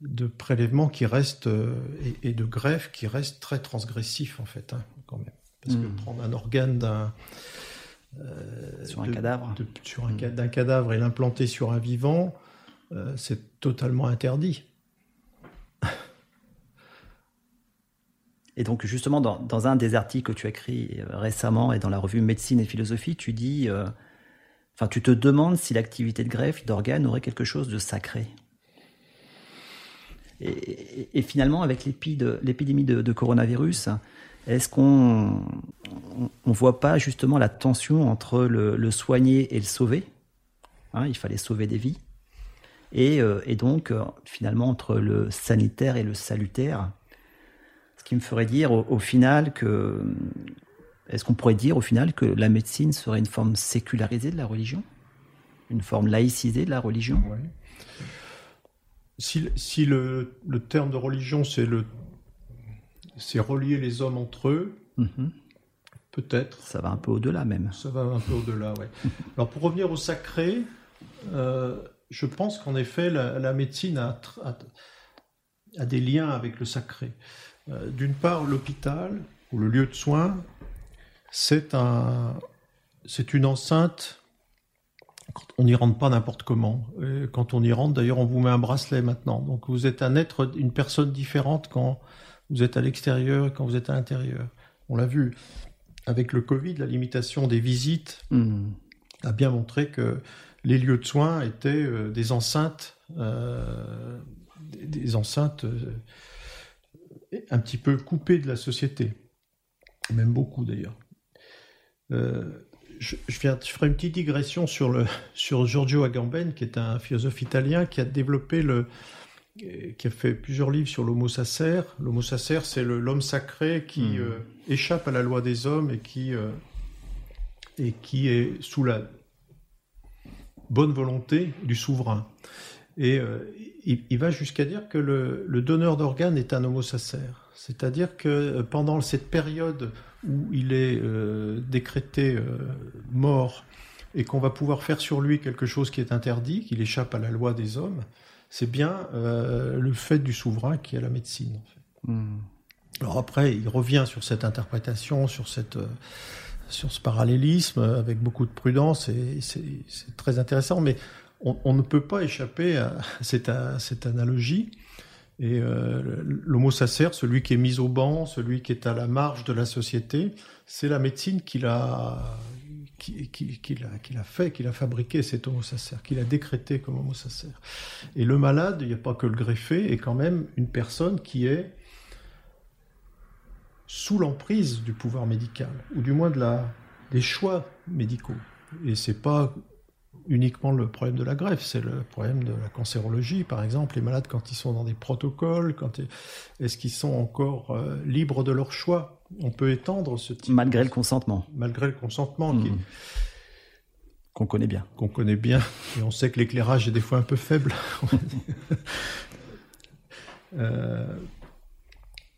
de prélèvement qui reste euh, et, de greffe qui reste très transgressif en fait hein, quand même parce que hmm. prendre un organe d'un euh, sur un cadavre sur un hmm. d'un cadavre et l'implanter sur un vivant euh, c'est totalement interdit et donc justement dans, un des articles que tu as écrit récemment et dans la revue Médecine et Philosophie tu dis enfin tu te demandes si l'activité de greffe d'organes aurait quelque chose de sacré et, finalement, avec l'épidémie de, coronavirus, est-ce qu'on ne voit pas justement la tension entre le, soigner et le sauver? Hein, Il fallait sauver des vies. Et, euh, donc, euh, finalement, entre le sanitaire et le salutaire, qui me ferait dire au, final que... Est-ce qu'on pourrait dire au final que la médecine serait une forme sécularisée de la religion? Une forme laïcisée de la religion? Si, le, terme de religion, c'est le, c'est relier les hommes entre eux, mhm. peut-être. Ça va un peu au-delà même. Ça va un peu au-delà, oui. Alors pour revenir au sacré, euh, je pense qu'en effet, la, médecine a, a, des liens avec le sacré. Euh, d'une part, l'hôpital, ou le lieu de soins, c'est un, c'est une enceinte on n'y rentre pas n'importe comment. quand on y rentre, d'ailleurs, on vous met un bracelet maintenant. Donc vous êtes un être, une personne différente quand vous êtes à l'extérieur et quand vous êtes à l'intérieur. On l'a vu avec le Covid, la limitation des visites hmm. a bien montré que les lieux de soins étaient des enceintes, euh, des enceintes euh, un petit peu coupées de la société, même beaucoup d'ailleurs je, je, ferai une petite digression sur, le, sur Giorgio Agamben, qui est un philosophe italien qui a développé le, qui a fait plusieurs livres sur l'homo sacer. L'homo sacer, c'est l'homme sacré qui hmm. euh, échappe à la loi des hommes et qui, euh, et qui est sous la bonne volonté du souverain. Et euh, il, va jusqu'à dire que le, le donneur d'organes est un homo sacer. C'est-à-dire que pendant cette période où il est euh, décrété euh, mort et qu'on va pouvoir faire sur lui quelque chose qui est interdit, qu'il échappe à la loi des hommes, c'est bien euh, le fait du souverain qui a la médecine. Hmm. Alors après, il revient sur cette interprétation, sur cette sur ce parallélisme avec beaucoup de prudence et c'est très intéressant. Mais on, ne peut pas échapper à cette, analogie. Et euh, l'homo sacer, celui qui est mis au banc, celui qui est à la marge de la société, c'est la médecine qui, qui, a, fait, qu'il a fabriqué cet homo sacer, qu'il a décrété comme homo sacer. Et le malade, il n'y a pas que le greffé, est quand même une personne qui est sous l'emprise du pouvoir médical, ou du moins de la, des choix médicaux. Et c'est pas uniquement le problème de la greffe, c'est le problème de la cancérologie, par exemple. Les malades, quand ils sont dans des protocoles, quand est-ce qu'ils sont encore euh, libres de leur choix? On peut étendre ce type. Malgré le consentement. Malgré le consentement. Mmh. Qu'on connaît bien. Qu'on connaît bien. Et on sait que l'éclairage est des fois un peu faible. euh,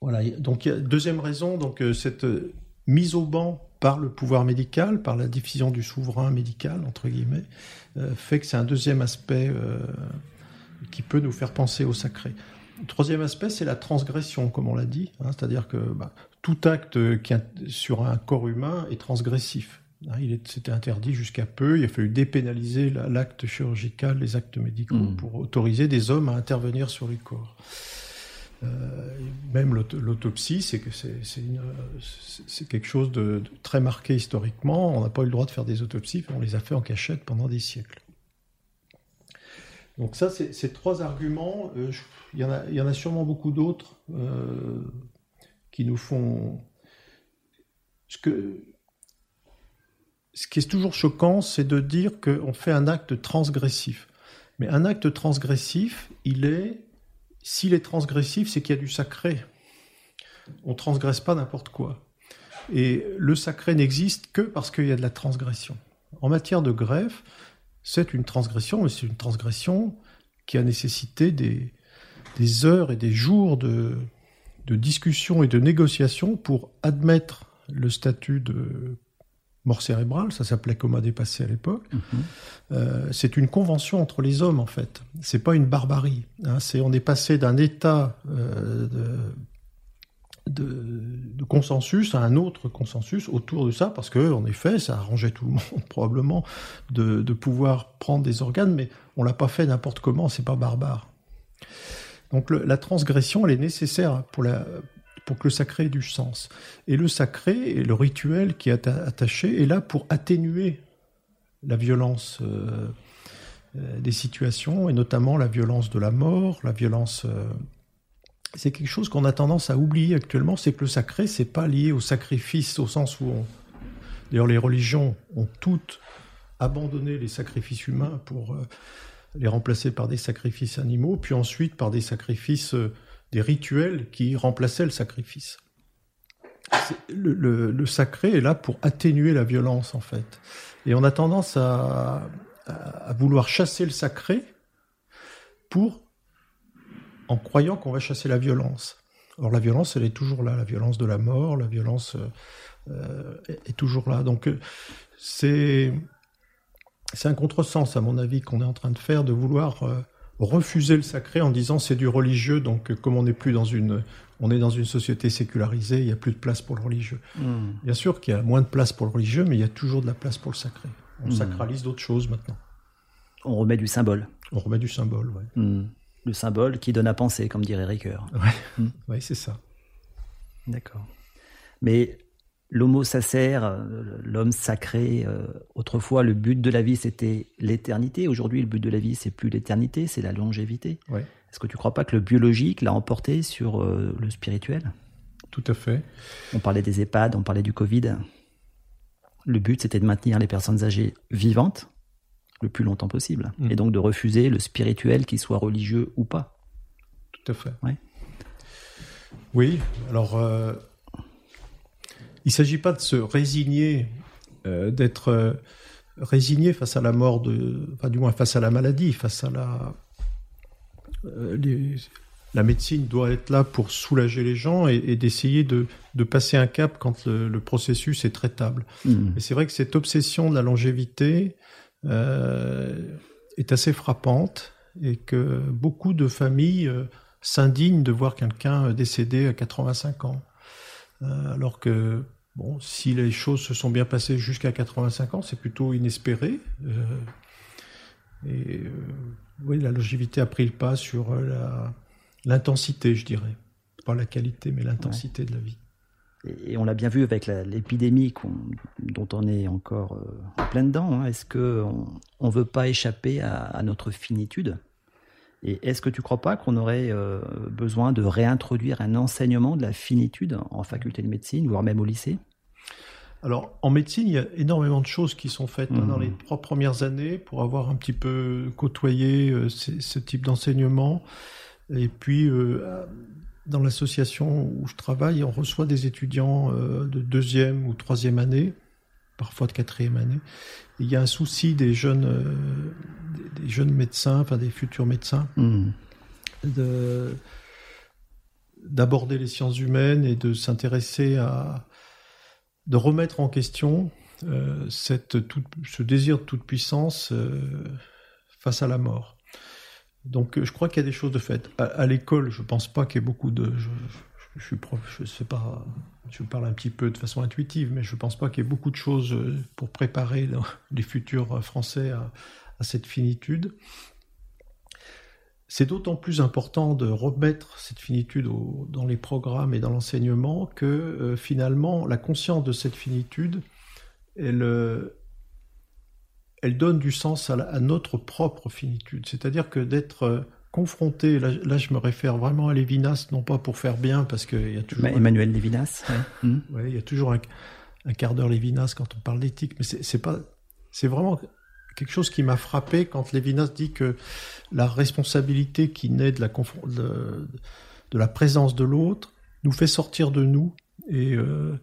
voilà. Donc, deuxième raison, donc, euh, cette mise au banc par le pouvoir médical, par la diffusion du souverain médical, entre guillemets, euh, fait que c'est un deuxième aspect euh, qui peut nous faire penser au sacré. Le troisième aspect, c'est la transgression, comme on l'a dit, hein, c'est-à-dire que bah, tout acte qui sur un corps humain est transgressif. Hein, il c'était interdit jusqu'à peu. Il a fallu dépénaliser l'acte chirurgical, les actes médicaux, mmh. pour autoriser des hommes à intervenir sur les corps. Euh, même l'autopsie, c'est que quelque chose de, très marqué historiquement. On n'a pas eu le droit de faire des autopsies, on les a fait en cachette pendant des siècles. Donc ça, c'est ces trois arguments. Euh, il, y en a, sûrement beaucoup d'autres euh, qui nous font... Ce qui est toujours choquant, c'est de dire qu'on fait un acte transgressif. Mais un acte transgressif, il est s'il est transgressif, c'est qu'il y a du sacré. On transgresse pas n'importe quoi. Et le sacré n'existe que parce qu'il y a de la transgression. En matière de greffe, c'est une transgression, mais c'est une transgression qui a nécessité des, heures et des jours de, de discussion et de négociation pour admettre le statut de mort cérébrale, ça s'appelait coma dépassé à l'époque. Mhm. Euh, c'est une convention entre les hommes en fait. C'est pas une barbarie. Hein. C'est on est passé d'un état euh, de, consensus à un autre consensus autour de ça parce que en effet ça arrangeait tout le monde probablement de, pouvoir prendre des organes, mais on l'a pas fait n'importe comment. C'est pas barbare. Donc la transgression, elle est nécessaire pour la, pour que le sacré ait du sens. Et le sacré et le rituel qui est attaché est là pour atténuer la violence euh, euh, des situations, et notamment la violence de la mort, la violence... Euh, c'est quelque chose qu'on a tendance à oublier actuellement, c'est que le sacré, c'est pas lié au sacrifice au sens où. D'ailleurs, les religions ont toutes abandonné les sacrifices humains pour les remplacer par des sacrifices animaux, puis ensuite par des sacrifices des rituels qui remplaçaient le sacrifice. Le, sacré est là pour atténuer la violence, en fait. Et on a tendance à, vouloir chasser le sacré pour, en croyant qu'on va chasser la violence. Or, la violence, elle est toujours là. La violence de la mort, la violence euh, est toujours là. Donc, euh, c'est c'est un contresens, à mon avis, qu'on est en train de faire, de vouloir euh, refuser le sacré en disant c'est du religieux, donc comme on n'est plus dans une, on est dans une société sécularisée, il n'y a plus de place pour le religieux. Hmm. Bien sûr qu'il y a moins de place pour le religieux, mais il y a toujours de la place pour le sacré. On hmm. sacralise d'autres choses maintenant. On remet du symbole. On remet du symbole, oui. Hmm. Le symbole qui donne à penser, comme dirait Ricoeur. Oui, ouais, c'est ça. D'accord. Mais l'homo sacer, euh, l'homme sacré. Euh, autrefois, le but de la vie, c'était l'éternité. Aujourd'hui, le but de la vie, c'est plus l'éternité, c'est la longévité. Est-ce que tu ne crois pas que le biologique l'a emporté sur euh, le spirituel? Tout à fait. On parlait des EHPAD, on parlait du Covid. Le but, c'était de maintenir les personnes âgées vivantes le plus longtemps possible. Mm. Et donc de refuser le spirituel, qu'il soit religieux ou pas. Tout à fait. Oui, alors il ne s'agit pas de se résigner, euh, d'être euh, résigné face à la mort, de, enfin, du moins face à la maladie, face à la... Euh, la médecine doit être là pour soulager les gens et, d'essayer de, passer un cap quand le, processus est traitable. Mmh. Et c'est vrai que cette obsession de la longévité est assez frappante et que beaucoup de familles s'indignent de voir quelqu'un décédé à 85 ans. Alors que bon, si les choses se sont bien passées jusqu'à 85 ans, c'est plutôt inespéré. et oui, la longévité a pris le pas sur l'intensité, je dirais. Pas la qualité, mais l'intensité de la vie. Et on l'a bien vu avec l'épidémie dont on est encore euh, en plein dedans. Hein. Est-ce qu'on ne veut pas échapper à, notre finitude? Et est-ce que tu ne crois pas qu'on aurait euh, besoin de réintroduire un enseignement de la finitude en faculté de médecine, voire même au lycée? Alors, en médecine, il y a énormément de choses qui sont faites hein, dans mmh. les trois premières années pour avoir un petit peu côtoyé euh, ce type d'enseignement. Et puis, dans l'association où je travaille, on reçoit des étudiants euh, de deuxième ou troisième année, parfois de quatrième année. Il y a un souci des jeunes, euh, des jeunes médecins, enfin des futurs médecins, hmm. d'aborder les sciences humaines et de s'intéresser à, de remettre en question euh, cette, ce désir de toute puissance face à la mort. Donc euh, je crois qu'il y a des choses de fait. À, l'école, je ne pense pas qu'il y ait beaucoup de... Je, suis je sais pas, je parle un petit peu de façon intuitive, mais je pense pas qu'il y ait beaucoup de choses euh, pour préparer les futurs Français à, cette finitude. C'est d'autant plus important de remettre cette finitude dans les programmes et dans l'enseignement que euh, finalement la conscience de cette finitude, elle, donne du sens à, notre propre finitude. C'est-à-dire que d'être euh, confronté, là, je me réfère vraiment à Lévinas, non pas pour faire bien, parce qu'il y a toujours... Emmanuel Lévinas. Ouais. Il y a toujours un, quart d'heure Lévinas quand on parle d'éthique, mais c'est pas... C'est vraiment quelque chose qui m'a frappé quand Lévinas dit que la responsabilité qui naît de la, de, de la présence de l'autre nous fait sortir de nous. Et, euh,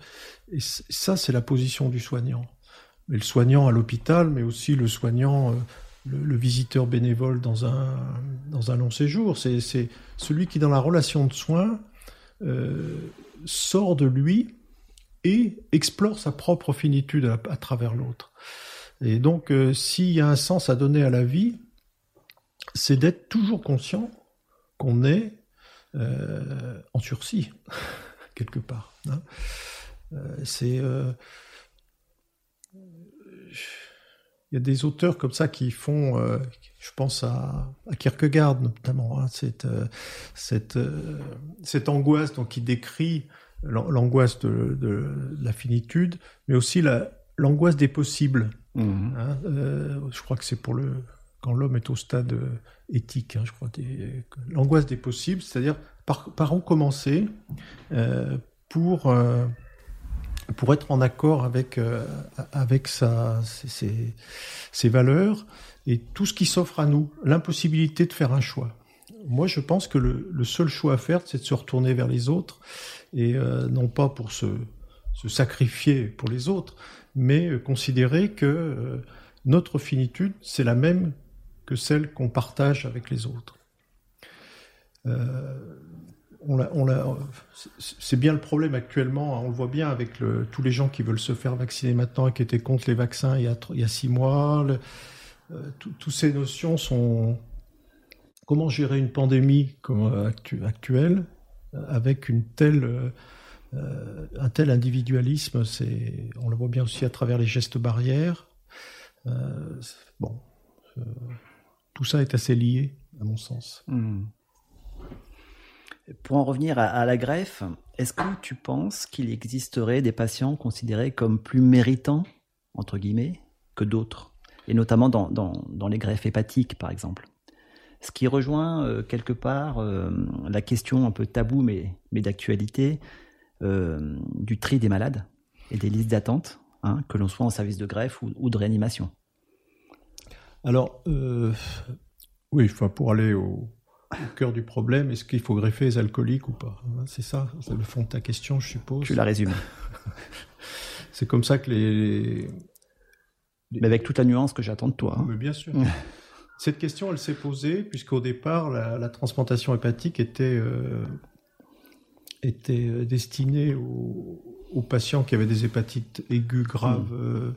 et ça, c'est la position du soignant mais le soignant à l'hôpital, mais aussi le soignant, euh, le, visiteur bénévole dans un, dans un long séjour. C'est celui qui, dans la relation de soins, euh, sort de lui et explore sa propre finitude à, travers l'autre. Et donc, euh, s'il y a un sens à donner à la vie, c'est d'être toujours conscient qu'on est en sursis, quelque part. Hein. c'est il y a des auteurs comme ça qui font, euh, je pense à, Kierkegaard notamment, hein, cette, euh, cette, euh, cette, angoisse donc, qui décrit l'angoisse de, la finitude, mais aussi l'angoisse des possibles. Mmh. Hein, je crois que c'est pour le quand l'homme est au stade éthique, hein, je crois, l'angoisse des possibles, c'est-à-dire par, par où commencer pour pour être en accord avec, euh, avec sa, ses, ses, valeurs et tout ce qui s'offre à nous, l'impossibilité de faire un choix. Moi, je pense que le, le seul choix à faire, c'est de se retourner vers les autres, et euh, non pas pour se, se, sacrifier pour les autres, mais euh, considérer que notre finitude, c'est la même que celle qu'on partage avec les autres. C'est bien le problème actuellement. Hein. On le voit bien avec tous les gens qui veulent se faire vacciner maintenant et qui étaient contre les vaccins il y a, six mois. Euh, toutes ces notions sont comment gérer une pandémie euh, actuelle euh, avec un tel individualisme. on le voit bien aussi à travers les gestes barrières. bon, tout ça est assez lié à mon sens. Hmm. Pour en revenir à, la greffe, est-ce que tu penses qu'il existerait des patients considérés comme plus méritants, entre guillemets, que d'autres Et notamment dans, dans, les greffes hépatiques, par exemple? Ce qui rejoint euh, quelque part euh, la question un peu taboue, mais, mais d'actualité, euh, du tri des malades et des listes d'attente, hein, que l'on soit en service de greffe ou, ou de réanimation. Alors, oui, pour aller au, au cœur du problème, est-ce qu'il faut greffer les alcooliques ou pas C'est ça, c'est le fond de ta question, je suppose. Tu la résumes. c'est comme ça que les, Mais avec toute la nuance que j'attends de toi. Hein. Mais bien sûr. Cette question, elle s'est posée puisqu'au départ, la, transplantation hépatique était, euh, était euh, destinée aux, patients qui avaient des hépatites aiguës graves, hmm.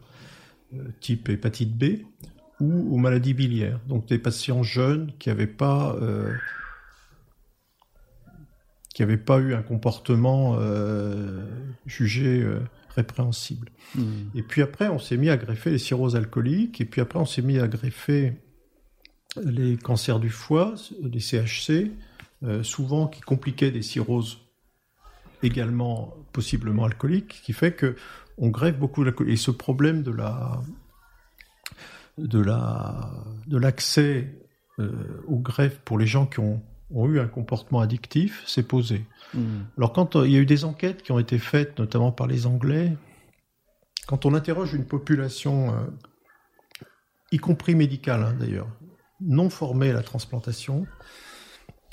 euh, type hépatite B, ou aux maladies biliaires. Donc des patients jeunes qui n'avaient pas, euh, qui n'avaient pas eu un comportement jugé répréhensible. Hmm. Et puis après, on s'est mis à greffer les cirrhoses alcooliques, et puis après, on s'est mis à greffer les cancers du foie, les CHC, souvent qui compliquaient des cirrhoses également possiblement alcooliques, qui fait que on greffe beaucoup d'alcool. Et ce problème de la de la de l'accès euh, aux greffes pour les gens qui ont, ont eu un comportement addictif s'est posé. Hmm. Alors quand euh, il y a eu des enquêtes qui ont été faites, notamment par les Anglais, quand on interroge une population, euh, y compris médicale hein, d'ailleurs, non formée à la transplantation,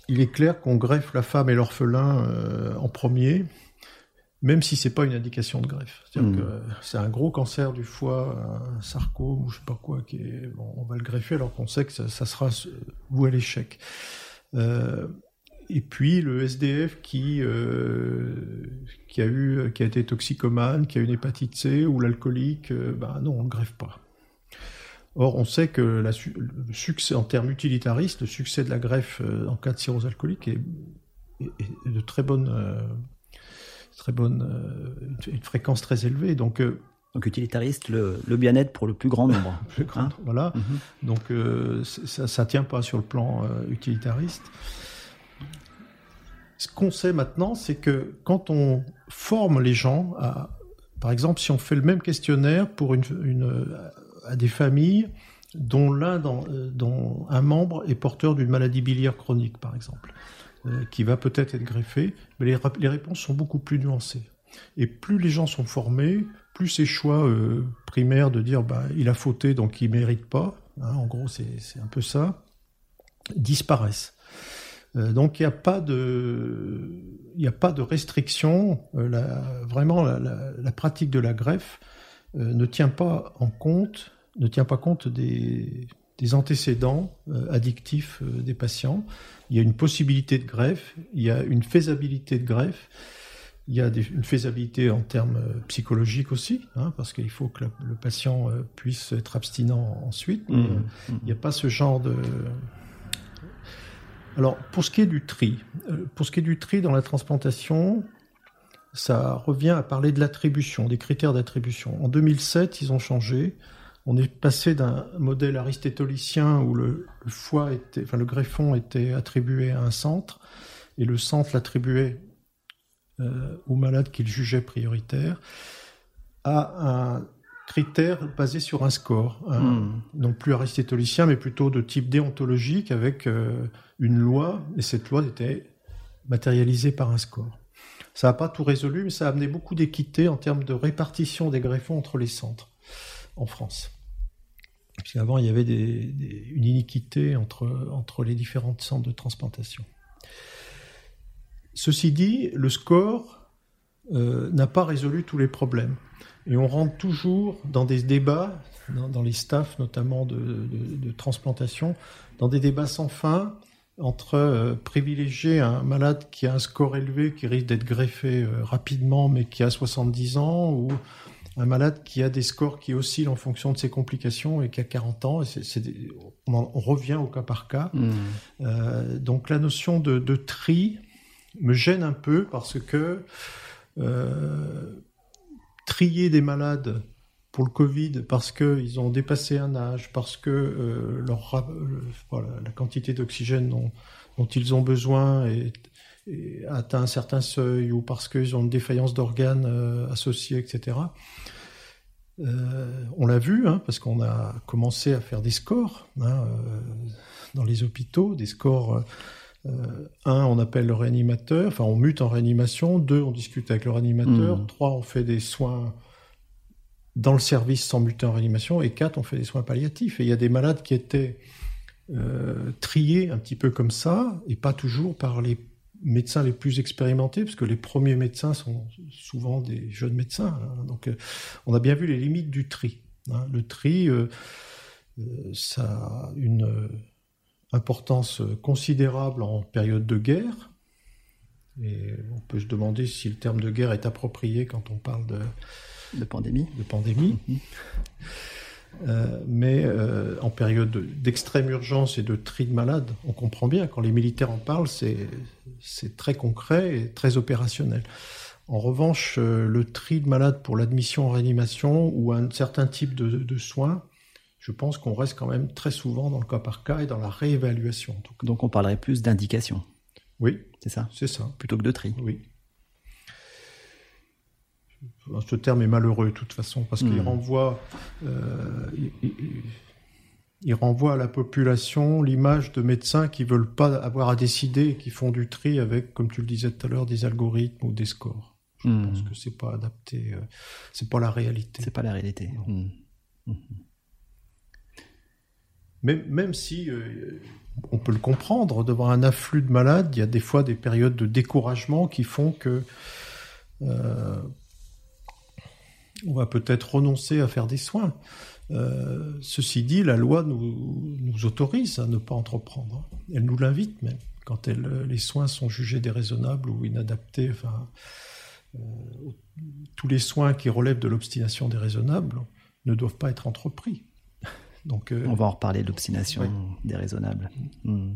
il est clair qu'on greffe la femme et l'orphelin en premier, même si c'est pas une indication de greffe. C'est-à-dire hmm. que c'est un gros cancer du foie, un sarcome ou je sais pas quoi, qui est, bon, on va le greffer alors qu'on sait que ça, sera voué à l'échec. Euh, et puis le SDF qui euh, qui a eu qui a été toxicomane, qui a une hépatite C ou l'alcoolique, euh, ben non, on ne greffe pas. Or, on sait que la, le succès en termes utilitaristes, le succès de la greffe en cas de cirrhose alcoolique est, est de très bonne très bonne, euh, une fréquence très élevée. Donc, euh, donc utilitariste, le, bien-être pour le plus grand nombre. Hein voilà. Mhm. Donc euh, ça ne tient pas sur le plan utilitariste. Ce qu'on sait maintenant, c'est que quand on forme les gens, à, par exemple, si on fait le même questionnaire pour une, une à des familles dont l'un, dont un membre est porteur d'une maladie biliaire chronique, par exemple, qui va peut-être être greffé, mais les, réponses sont beaucoup plus nuancées. Et plus les gens sont formés, plus ces choix euh, primaires de dire bah, il a fauté donc il mérite pas, hein, en gros c'est un peu ça, disparaissent. Euh, donc il n'y a pas de a pas de restriction. vraiment la, pratique de la greffe ne tient pas en compte ne tient pas compte des, des antécédents addictifs des patients il y a une possibilité de greffe, il y a une faisabilité de greffe, il y a une faisabilité en termes euh, psychologiques aussi, hein, parce qu'il faut que le patient euh, puisse être abstinent ensuite. Mmh, euh, mmh. Il n'y a pas ce genre de... Alors, pour ce qui est du tri, pour ce qui est du tri dans la transplantation, ça revient à parler de l'attribution, des critères d'attribution. En 2007, ils ont changé on est passé d'un modèle aristotélicien où le, foie était, enfin le greffon était attribué à un centre et le centre l'attribuait euh, aux malades qu'il jugeait prioritaires à un critère basé sur un score, hmm. non plus aristotélicien mais plutôt de type déontologique avec euh, une loi et cette loi était matérialisée par un score. Ça n'a pas tout résolu, mais ça a amené beaucoup d'équité en termes de répartition des greffons entre les centres en France. Puisqu'avant, il y avait une iniquité entre, les différents centres de transplantation. Ceci dit, le score euh, n'a pas résolu tous les problèmes. Et on rentre toujours dans des débats, dans, les staffs notamment de, transplantation, dans des débats sans fin entre euh, privilégier un malade qui a un score élevé, qui risque d'être greffé euh, rapidement, mais qui a 70 ans, ou un malade qui a des scores qui oscillent en fonction de ses complications et qui a 40 ans. on, revient au cas par cas. Hmm. Euh, donc la notion de, tri me gêne un peu parce que euh, trier des malades pour le Covid parce qu'ils ont dépassé un âge, parce que euh, leur, la quantité d'oxygène dont, dont, ils ont besoin est atteint un certain seuil ou parce qu'ils ont une défaillance d'organes euh, associés, etc. Euh, on l'a vu, hein, parce qu'on a commencé à faire des scores hein, euh, dans les hôpitaux, des scores. un, on appelle le réanimateur, enfin on mute en réanimation. Deux, on discute avec le réanimateur. Mmh. Trois, on fait des soins dans le service sans muter en réanimation. Et quatre, on fait des soins palliatifs. Et il y a des malades qui étaient triés un petit peu comme ça, et pas toujours par les médecins les plus expérimentés, parce que les premiers médecins sont souvent des jeunes médecins. Hein. donc, euh, on a bien vu les limites du tri. Hein. Le tri, euh, euh, ça a une importance considérable en période de guerre. Et on peut se demander si le terme de guerre est approprié quand on parle de, de pandémie. De pandémie. Mm-hmm. Euh, mais euh, en période d'extrême urgence et de tri de malades, on comprend bien, quand les militaires en parlent, c'est très concret et très opérationnel. En revanche, euh, le tri de malades pour l'admission en réanimation ou un certain type de, de soins, je pense qu'on reste quand même très souvent dans le cas par cas et dans la réévaluation. Donc on parlerait plus d'indication. Oui. C'est ça? C'est ça. Plutôt que de tri. Oui. Ce terme est malheureux de toute façon parce qu'il hmm. renvoie, euh, il, renvoie à la population l'image de médecins qui veulent pas avoir à décider et qui font du tri avec, comme tu le disais tout à l'heure, des algorithmes ou des scores. Je hmm. pense que c'est pas adapté, euh, c'est pas la réalité. C'est pas la réalité. Hmm. Même, même si euh, on peut le comprendre, devant un afflux de malades, il y a des fois des périodes de découragement qui font que on va peut-être renoncer à faire des soins. Euh, ceci dit, la loi nous, autorise à ne pas entreprendre. Elle nous l'invite même quand les soins sont jugés déraisonnables ou inadaptés. Enfin, euh, tous les soins qui relèvent de l'obstination déraisonnable ne doivent pas être entrepris. Donc, euh, on va en reparler de l'obstination déraisonnable. Hmm.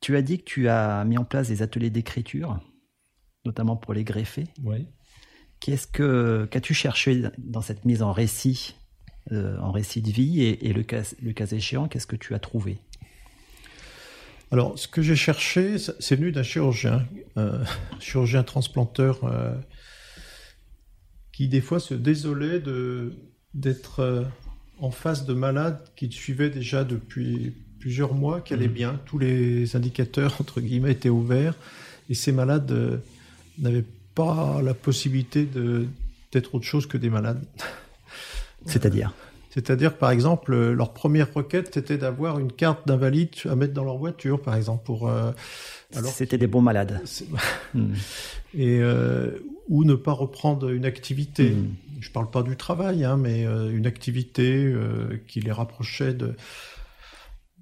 tu as dit que tu as mis en place des ateliers d'écriture notamment pour les greffés. Oui. Qu'est-ce que qu'as-tu cherché dans cette mise en récit, euh, en récit de vie et, le, cas, le cas échéant, qu'est-ce que tu as trouvé? Alors, ce que j'ai cherché, c'est venu d'un chirurgien, un chirurgien transplanteur, euh, qui des fois se désolait de d'être euh, en face de malades qu'il suivait déjà depuis plusieurs mois, qui allaient mmh. bien, tous les indicateurs entre guillemets étaient ouverts, et ces malades n'avaient pas la possibilité d'être autre chose que des malades. C'est-à-dire? C'est-à-dire, par exemple, leur première requête, c'était d'avoir une carte d'invalide à mettre dans leur voiture, par exemple, pour. Euh, alors c'était des bons malades. Hmm. Et euh, ou ne pas reprendre une activité. Hmm. Je parle pas du travail, hein, mais euh, une activité qui les rapprochait de.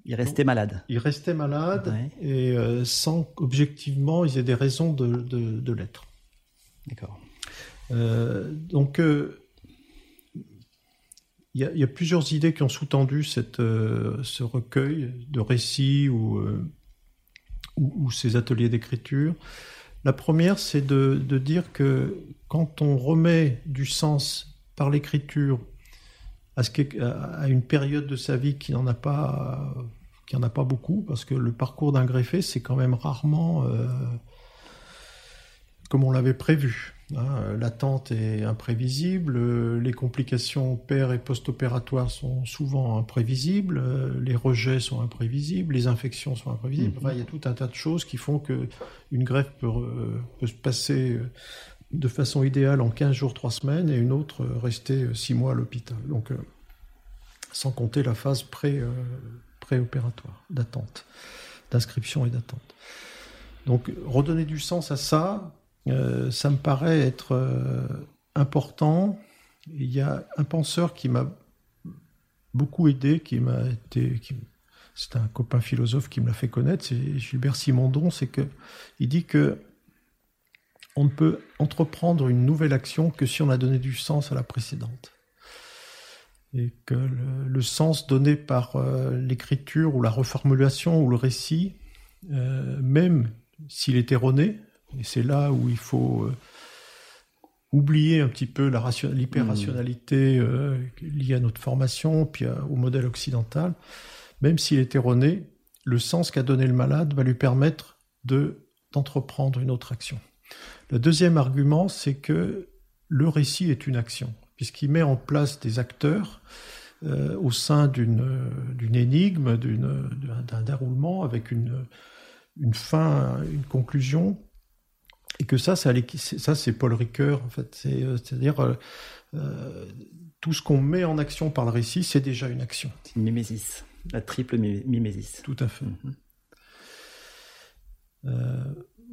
Ils restaient malades. Ils restaient malades et sans qu'objectivement ils aient des raisons de, de l'être. D'accord. Euh, donc, euh, il y, a plusieurs idées qui ont sous-tendu euh, ce recueil de récits ou, ou, ces ateliers d'écriture. La première, c'est de, dire que quand on remet du sens par l'écriture à, à, une période de sa vie qui n'en a pas, qui en a pas beaucoup, parce que le parcours d'un greffé, c'est quand même rarement comme on l'avait prévu. Hein, L'attente est imprévisible, les complications père et post-opératoires sont souvent imprévisibles, les rejets sont imprévisibles, les infections sont imprévisibles. Mhm. il y a tout un tas de choses qui font que une greffe peut, se passer de façon idéale en 15 jours, 3 semaines, et une autre rester 6 mois à l'hôpital. Donc, euh, sans compter la phase pré, euh, préopératoire, d'attente, d'inscription et d'attente. Donc, redonner du sens à ça, euh, ça me paraît être euh, important. Il y a un penseur qui m'a beaucoup aidé, qui m'a été, c'est un copain philosophe qui me l'a fait connaître, c'est Gilbert Simondon, c'est que il dit que on ne peut entreprendre une nouvelle action que si on a donné du sens à la précédente. Et que le, sens donné par euh, l'écriture ou la reformulation ou le récit, même s'il est erroné, et c'est là où il faut euh, oublier un petit peu l'hyper-rationalité euh, liée à notre formation, puis au modèle occidental. Même s'il est erroné, le sens qu'a donné le malade va lui permettre de d'entreprendre une autre action. Le deuxième argument, c'est que le récit est une action, puisqu'il met en place des acteurs euh, au sein d'une énigme, d'un déroulement, avec une, une fin, une conclusion et que ça, ça, c'est Paul Ricoeur, en fait. C'est-à-dire, euh, euh, tout ce qu'on met en action par le récit, c'est déjà une action. une mimésis, la triple mimésis. Tout à fait. Mhm. Euh,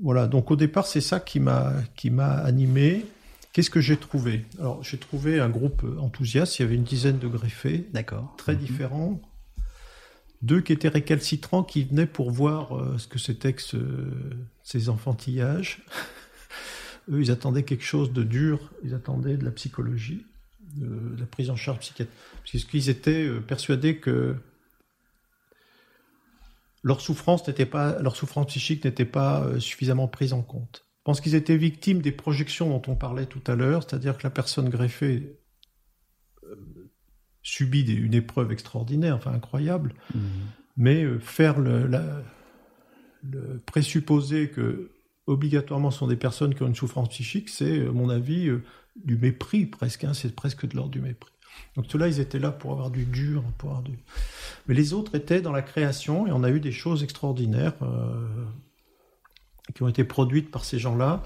voilà, donc au départ, c'est ça qui m'a animé. Qu'est-ce que j'ai trouvé? Alors, j'ai trouvé un groupe enthousiaste, il y avait une dizaine de greffés. D'accord. Très mhm. différents deux qui étaient récalcitrants, qui venaient pour voir euh, ce que c'était que ces enfantillages. Eux, ils attendaient quelque chose de dur, ils attendaient de la psychologie. de la prise en charge psychiatrique. Parce qu'ils étaient persuadés que leur souffrance n'était pas, leur souffrance psychique n'était pas suffisamment prise en compte. Je pense qu'ils étaient victimes des projections dont on parlait tout à l'heure, c'est-à-dire que la personne greffée subit une épreuve extraordinaire, enfin incroyable, mmh. mais faire le, le présupposer que obligatoirement sont des personnes qui ont une souffrance psychique, c'est, à mon avis, euh, du mépris presque. Hein, c'est presque de l'ordre du mépris. Donc ceux-là, ils étaient là pour avoir du dur, pour avoir du... Mais les autres étaient dans la création, et on a eu des choses extraordinaires euh, qui ont été produites par ces gens-là.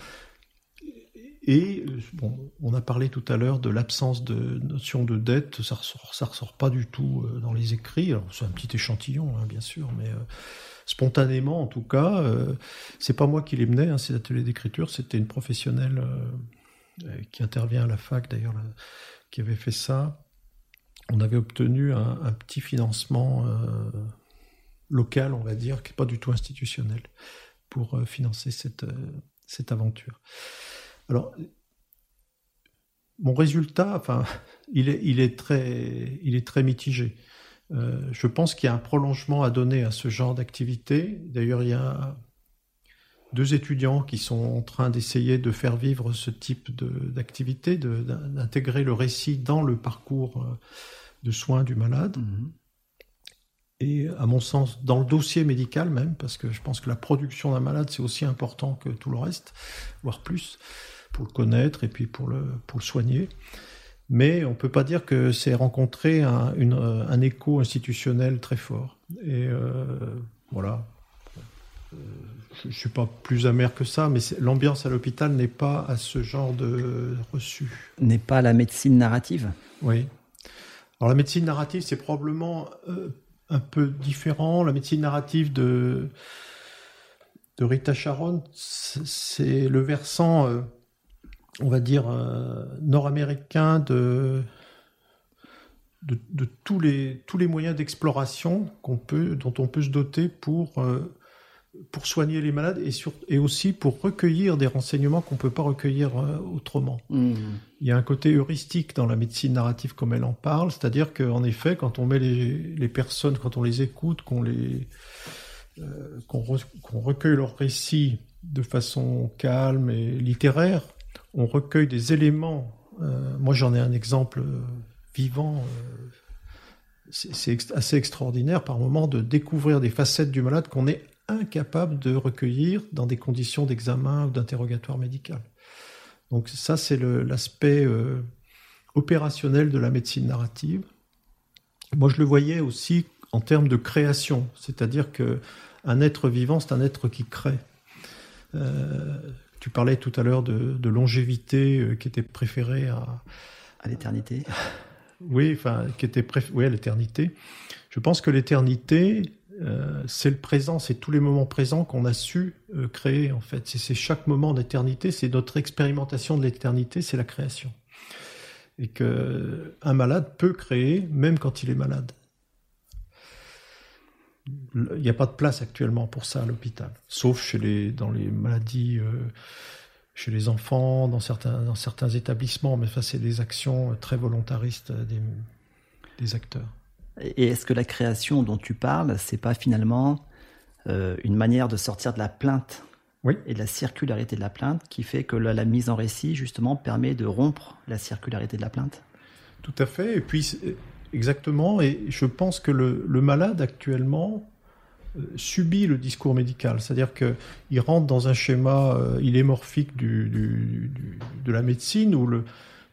Et euh, bon, on a parlé tout à l'heure de l'absence de notion de dette, ça ça ressort pas du tout dans les écrits. Alors c'est un petit échantillon, hein, bien sûr, mais spontanément en tout cas. Euh, c'est pas moi qui les menais, hein, ces ateliers d'écriture, c'était une professionnelle euh, euh, qui intervient à la fac d'ailleurs, qui avait fait ça. On avait obtenu un, petit financement local, on va dire, qui n'est pas du tout institutionnel, pour financer cette, cette aventure. Alors, mon résultat, enfin, il est, très, mitigé. Euh, je pense qu'il y a un prolongement à donner à ce genre d'activité. D'ailleurs, il y a deux étudiants qui sont en train d'essayer de faire vivre ce type d'activité, d'intégrer le récit dans le parcours euh, de soins du malade. Mhm. Et à mon sens, dans le dossier médical même, parce que je pense que la production d'un malade, c'est aussi important que tout le reste, voire plus, pour le connaître et puis pour le, pour le soigner mais on ne peut pas dire que c'est rencontré un, un, écho institutionnel très fort. Et euh, voilà. Euh, je ne suis pas plus amer que ça, mais l'ambiance à l'hôpital n'est pas à ce genre de reçu. N'est pas la médecine narrative? Oui. Alors la médecine narrative, c'est probablement euh, un peu différent. La médecine narrative de, de Rita Sharon, c'est le versant on va dire, euh, nord-américain de, de, tous, les, tous les moyens d'exploration qu'on peut, dont on peut se doter pour, euh, pour soigner les malades et, sur, et aussi pour recueillir des renseignements qu'on ne peut pas recueillir euh, autrement. Mmh. Il y a un côté heuristique dans la médecine narrative comme elle en parle, c'est-à-dire qu'en effet, quand on met les, personnes, quand on les écoute, qu'on les qu'on recueille leurs récits de façon calme et littéraire, on recueille des éléments. Euh, moi, j'en ai un exemple euh, vivant. Euh, c'est assez extraordinaire par moment de découvrir des facettes du malade qu'on est incapable de recueillir dans des conditions d'examen ou d'interrogatoire médical. Donc ça, c'est l'aspect opérationnel de la médecine narrative. Moi, je le voyais aussi en termes de création, c'est-à-dire que un être vivant, c'est un être qui crée. Tu parlais tout à l'heure de, longévité euh, qui était préférée à, à l'éternité. Oui, enfin, qui était oui, à l'éternité. Je pense que l'éternité, euh, c'est le présent, c'est tous les moments présents qu'on a su euh, créer en fait. C'est chaque moment d'éternité, c'est notre expérimentation de l'éternité, c'est la création. Et que un malade peut créer même quand il est malade il n'y a pas de place actuellement pour ça à l'hôpital, sauf chez les, dans les maladies, euh, chez les enfants, dans certains, dans certains établissements, mais ça, c'est des actions très volontaristes des, des acteurs. Et est-ce que la création dont tu parles, c'est pas finalement euh, une manière de sortir de la plainte oui. et de la circularité de la plainte qui fait que la, la, mise en récit, justement, permet de rompre la circularité de la plainte? Tout à fait. Et puis, Exactement, et je pense que le, malade actuellement euh, subit le discours médical, c'est-à-dire qu'il rentre dans un schéma, euh, il est morphique du, de la médecine où le,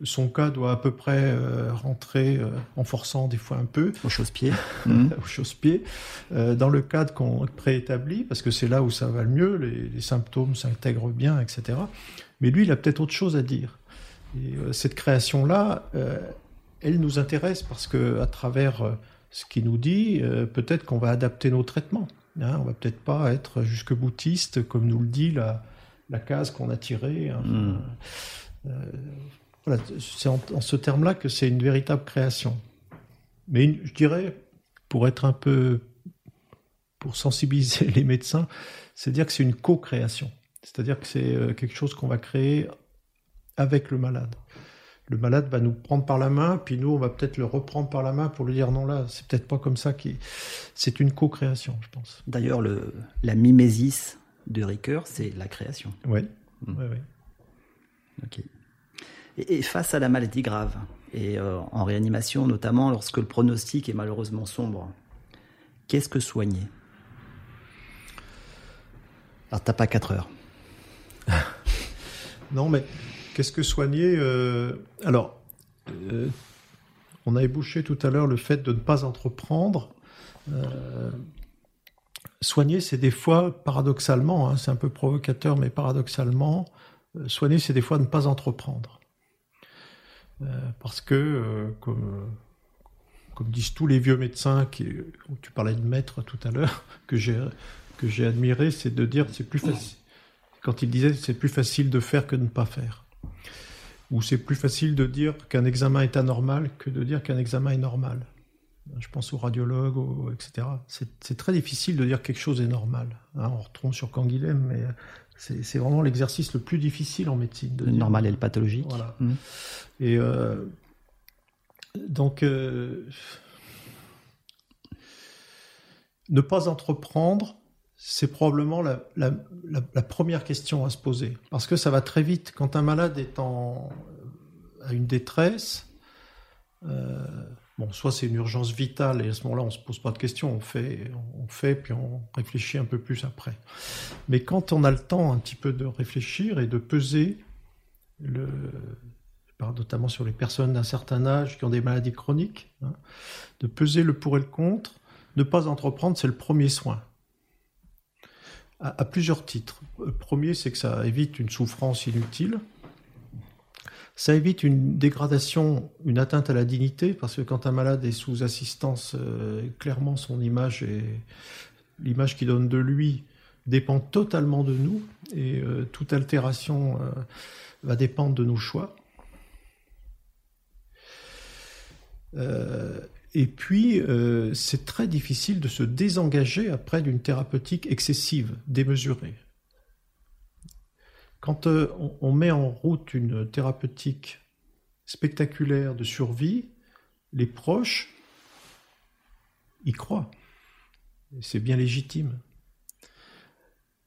son cas doit à peu près euh, rentrer en forçant des fois un peu. Au chausse-pied. au chausse-pied. dans le cadre qu'on préétablit, parce que c'est là où ça va le mieux, les, les symptômes s'intègrent bien, etc. Mais lui, il a peut-être autre chose à dire. Et cette création-là, elle nous intéresse parce que à travers euh, ce qu'il nous dit, euh, peut-être qu'on va adapter nos traitements. Hein, on va peut-être pas être jusque boutiste comme nous le dit la, la case qu'on a tirée. Hein. Hmm. Euh, c'est en, ce terme-là que c'est une véritable création. Mais je dirais, pour être un peu, pour sensibiliser les médecins, c'est dire que c'est une co-création. C'est-à-dire que c'est quelque chose qu'on va créer avec le malade. le malade va nous prendre par la main, puis nous, on va peut-être le reprendre par la main pour lui dire non, là, c'est peut-être pas comme ça. Qui... C'est une co-création, je pense. D'ailleurs, la mimésis de Ricoeur, c'est la création. Oui, oui, oui. Ok. Et, face à la maladie grave, et euh, en réanimation notamment lorsque le pronostic est malheureusement sombre, qu'est-ce que soigner? Alors, t'as pas 4 heures. non, mais qu'est-ce que soigner euh, Alors, euh, on a ébauché tout à l'heure le fait de ne pas entreprendre. soigner, c'est des fois, paradoxalement, hein, c'est un peu provocateur, mais paradoxalement, soigner, c'est des fois ne pas entreprendre. Euh, parce que, euh, comme, disent tous les vieux médecins, qui, tu parlais de maître tout à l'heure, que j'ai que j'ai admiré, c'est de dire c'est plus facile. Quand il disait c'est plus facile de faire que de ne pas faire. Ou c'est plus facile de dire qu'un examen est anormal que de dire qu'un examen est normal. Je pense aux radiologues, etc. C'est très difficile de dire quelque chose est normal. Hein, on retombe sur Canguilhem, mais c'est vraiment l'exercice le plus difficile en médecine. le normal et le pathologique. Voilà. Mmh. Et euh, donc, euh, ne pas entreprendre, c'est probablement la, première question à se poser. Parce que ça va très vite. Quand un malade est en, à une détresse, euh, Bon, soit c'est une urgence vitale et à ce moment-là, on ne se pose pas de questions, on fait, puis on réfléchit un peu plus après. Mais quand on a le temps un petit peu de réfléchir et de peser, le, je notamment sur les personnes d'un certain âge qui ont des maladies chroniques, hein, de peser le pour et le contre, ne pas entreprendre, c'est le premier soin. À, à plusieurs titres. Le premier, c'est que ça évite une souffrance inutile. Ça évite une dégradation, une atteinte à la dignité, parce que quand un malade est sous assistance, euh, clairement son image et l'image qu'il donne de lui dépend totalement de nous, et euh, toute altération euh, va dépendre de nos choix. et puis, c'est très difficile de se désengager après d'une thérapeutique excessive, démesurée. Quand euh, on, met en route une thérapeutique spectaculaire de survie, les proches y croient. C'est bien légitime.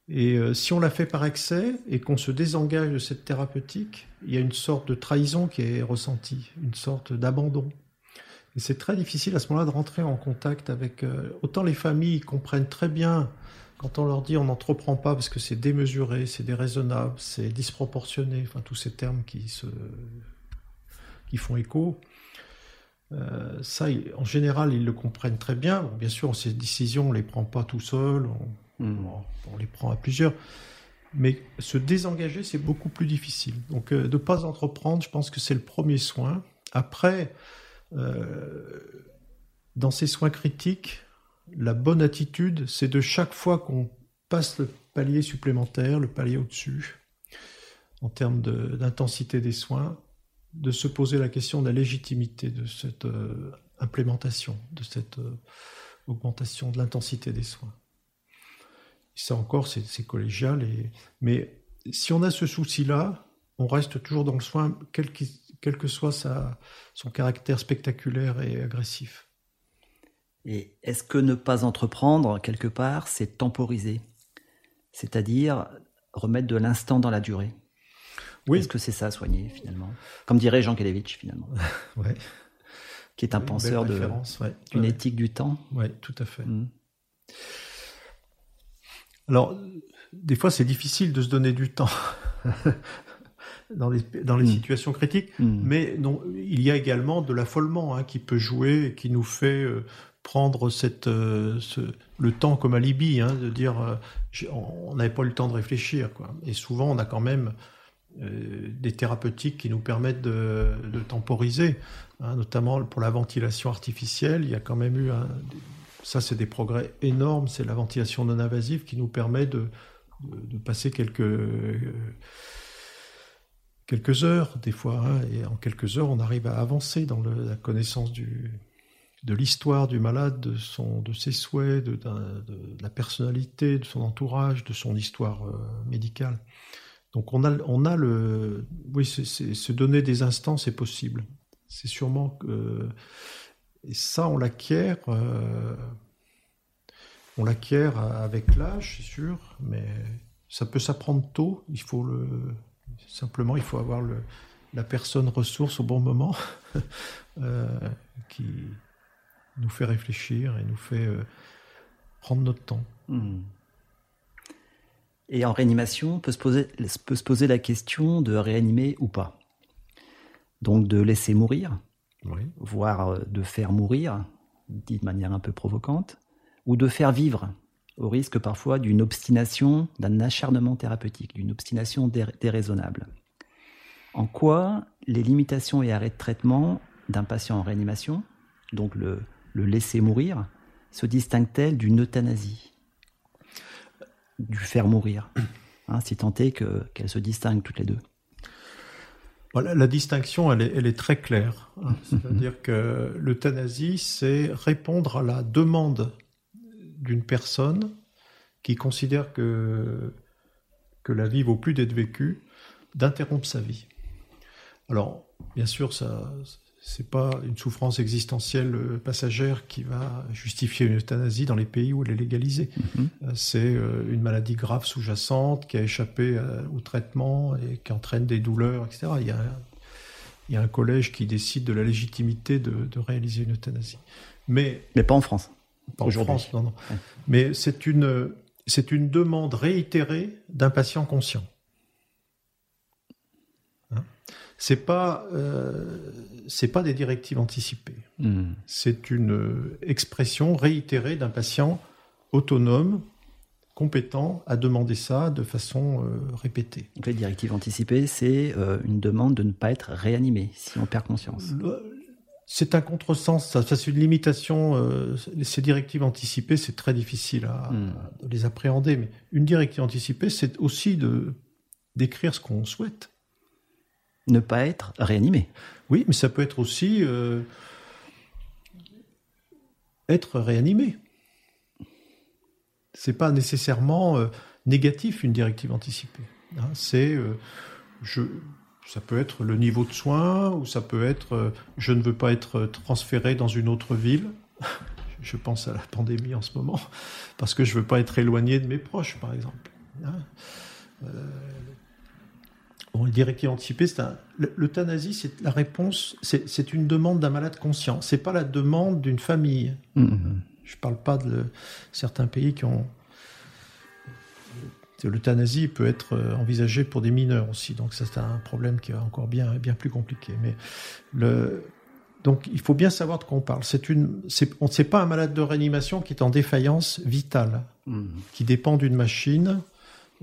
Et euh, si on la fait par excès et qu'on se désengage de cette thérapeutique, il y a une sorte de trahison qui est ressentie, une sorte d'abandon. Et c'est très difficile à ce moment-là de rentrer en contact avec... Euh, autant les familles comprennent très bien quand on leur dit on n'entreprend pas parce que c'est démesuré, c'est déraisonnable, c'est disproportionné, enfin tous ces termes qui, se, qui font écho, euh, ça, en général, ils le comprennent très bien. bien sûr, ces décisions, on ne les prend pas tout seul, hmm. on, les prend à plusieurs. Mais se désengager, c'est beaucoup plus difficile. Donc, euh, de ne pas entreprendre, je pense que c'est le premier soin. Après, euh, dans ces soins critiques, la bonne attitude, c'est de chaque fois qu'on passe le palier supplémentaire, le palier au-dessus, en termes d'intensité des soins, de se poser la question de la légitimité de cette euh, implémentation, de cette euh, augmentation de l'intensité des soins. ça encore, c'est collégial, mais si on a ce souci-là, on reste toujours dans le soin, quel, que soit son caractère spectaculaire et agressif. Et est-ce que ne pas entreprendre, quelque part, c'est temporiser C'est-à-dire remettre de l'instant dans la durée? Oui. Est-ce que c'est ça, soigner, finalement? Comme dirait Jean Kelevitch, finalement. ouais. Qui est un penseur de, d'une éthique du temps. Oui, tout à fait. Mmh. Alors, des fois, c'est difficile de se donner du temps. dans les, dans les mmh. situations critiques, mmh. mais non, il y a également de l'affolement hein, qui peut jouer et qui nous fait euh, prendre euh, le temps comme alibi, hein, de dire euh, on n'avait pas eu le temps de réfléchir. Et souvent, on a quand même euh, des thérapeutiques qui nous permettent de, temporiser, hein, notamment pour la ventilation artificielle. Il y a quand même eu ça, c'est des progrès énormes. C'est la ventilation non invasive qui nous permet de, passer quelques quelques heures des fois, hein, et en quelques heures, on arrive à avancer dans la connaissance du, de l'histoire du malade, de, son, de ses souhaits, de, la personnalité, de son entourage, de son histoire euh, médicale. Donc on a, on a le, oui, se donner des instants, c'est possible. C'est sûrement que, et ça, on l'acquiert, euh, on l'acquiert avec l'âge, c'est sûr, mais ça peut s'apprendre tôt. Il faut le, simplement, il faut avoir le, la personne ressource au bon moment, euh, qui nous fait réfléchir et nous fait euh, prendre notre temps. Hmm. Et en réanimation, on peut se, poser, peut se poser la question de réanimer ou pas. Donc de laisser mourir, voire euh, de faire mourir, dit de manière un peu provocante, ou de faire vivre, au risque parfois d'une obstination, d'un acharnement thérapeutique, d'une obstination déraisonnable. En quoi les limitations et arrêts de traitement d'un patient en réanimation, donc le, le laisser mourir, se distinguent-elles d'une euthanasie? Du faire mourir, hein, si tant est qu'elles se distinguent toutes les deux. Voilà, la distinction, elle est, elle est très claire. Hein. C'est-à-dire que l'euthanasie, c'est répondre à la demande d'une personne qui considère que, que la vie vaut plus d'être vécue, d'interrompre sa vie. Alors, bien sûr, ça, c'est pas une souffrance existentielle euh, passagère qui va justifier une euthanasie dans les pays où elle est légalisée. Mhm. Euh, c'est euh, une maladie grave sous-jacente qui a échappé au traitement et qui entraîne des douleurs, etc. Il y a, il y a un collège qui décide de la légitimité de, réaliser une euthanasie. Mais, Mais pas en France. Pas en France, non, non. Mais c'est une, c'est une demande réitérée d'un patient conscient. C'est pas euh, c'est pas des directives anticipées. Hmm. C'est une euh, expression réitérée d'un patient autonome, compétent à demander ça de façon euh, répétée. Donc les directives anticipées, c'est une demande de ne pas être réanimé si on perd conscience. C'est un contresens, ça, ça c'est une limitation. ces directives anticipées, c'est très difficile à, hmm. à, les appréhender. Mais une directive anticipée, c'est aussi de d'écrire ce qu'on souhaite ne pas être réanimé. Oui, mais ça peut être aussi euh, être réanimé. C'est pas nécessairement euh, négatif une directive anticipée. Hein. c'est euh, je, ça peut être le niveau de soins ou ça peut être je ne veux pas être transféré dans une autre ville. je pense à la pandémie en ce moment parce que je veux pas être éloigné de mes proches, par exemple. Hein. Bon, les directives anticipées, c'est l'euthanasie, c'est la réponse, c'est une demande d'un malade conscient. C'est pas la demande d'une famille. Mm-hmm. Je parle pas de certains pays qui ont l'euthanasie peut être euh, envisagée pour des mineurs aussi, donc ça c'est un problème qui est encore bien bien plus compliqué. Mais le donc il faut bien savoir de quoi on parle. C'est une, c'est pas un malade de réanimation qui est en défaillance vitale, mm-hmm. qui dépend d'une machine,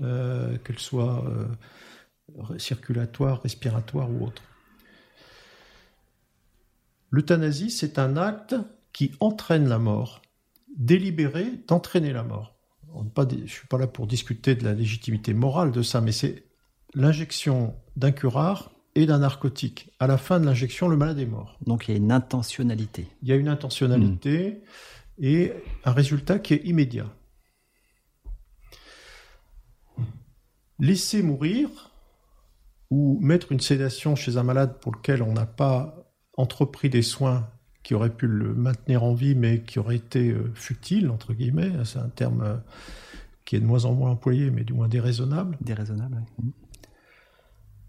euh, qu'elle soit euh, circulatoire, respiratoire ou autre. L'euthanasie, c'est un acte qui entraîne la mort, délibéré d'entraîner la mort. je ne suis pas là pour discuter de la légitimité morale de ça, mais c'est l'injection d'un curare et d'un narcotique. À la fin de l'injection, le malade est mort. Donc il y a une intentionnalité. Il y a une intentionnalité et un résultat qui est immédiat. Laisser mourir, ou mettre une sédation chez un malade pour lequel on n'a pas entrepris des soins qui auraient pu le maintenir en vie, mais qui auraient été euh, futiles, entre guillemets, c'est un terme euh, qui est de moins en moins employé, mais du moins déraisonnable. Déraisonnable, oui.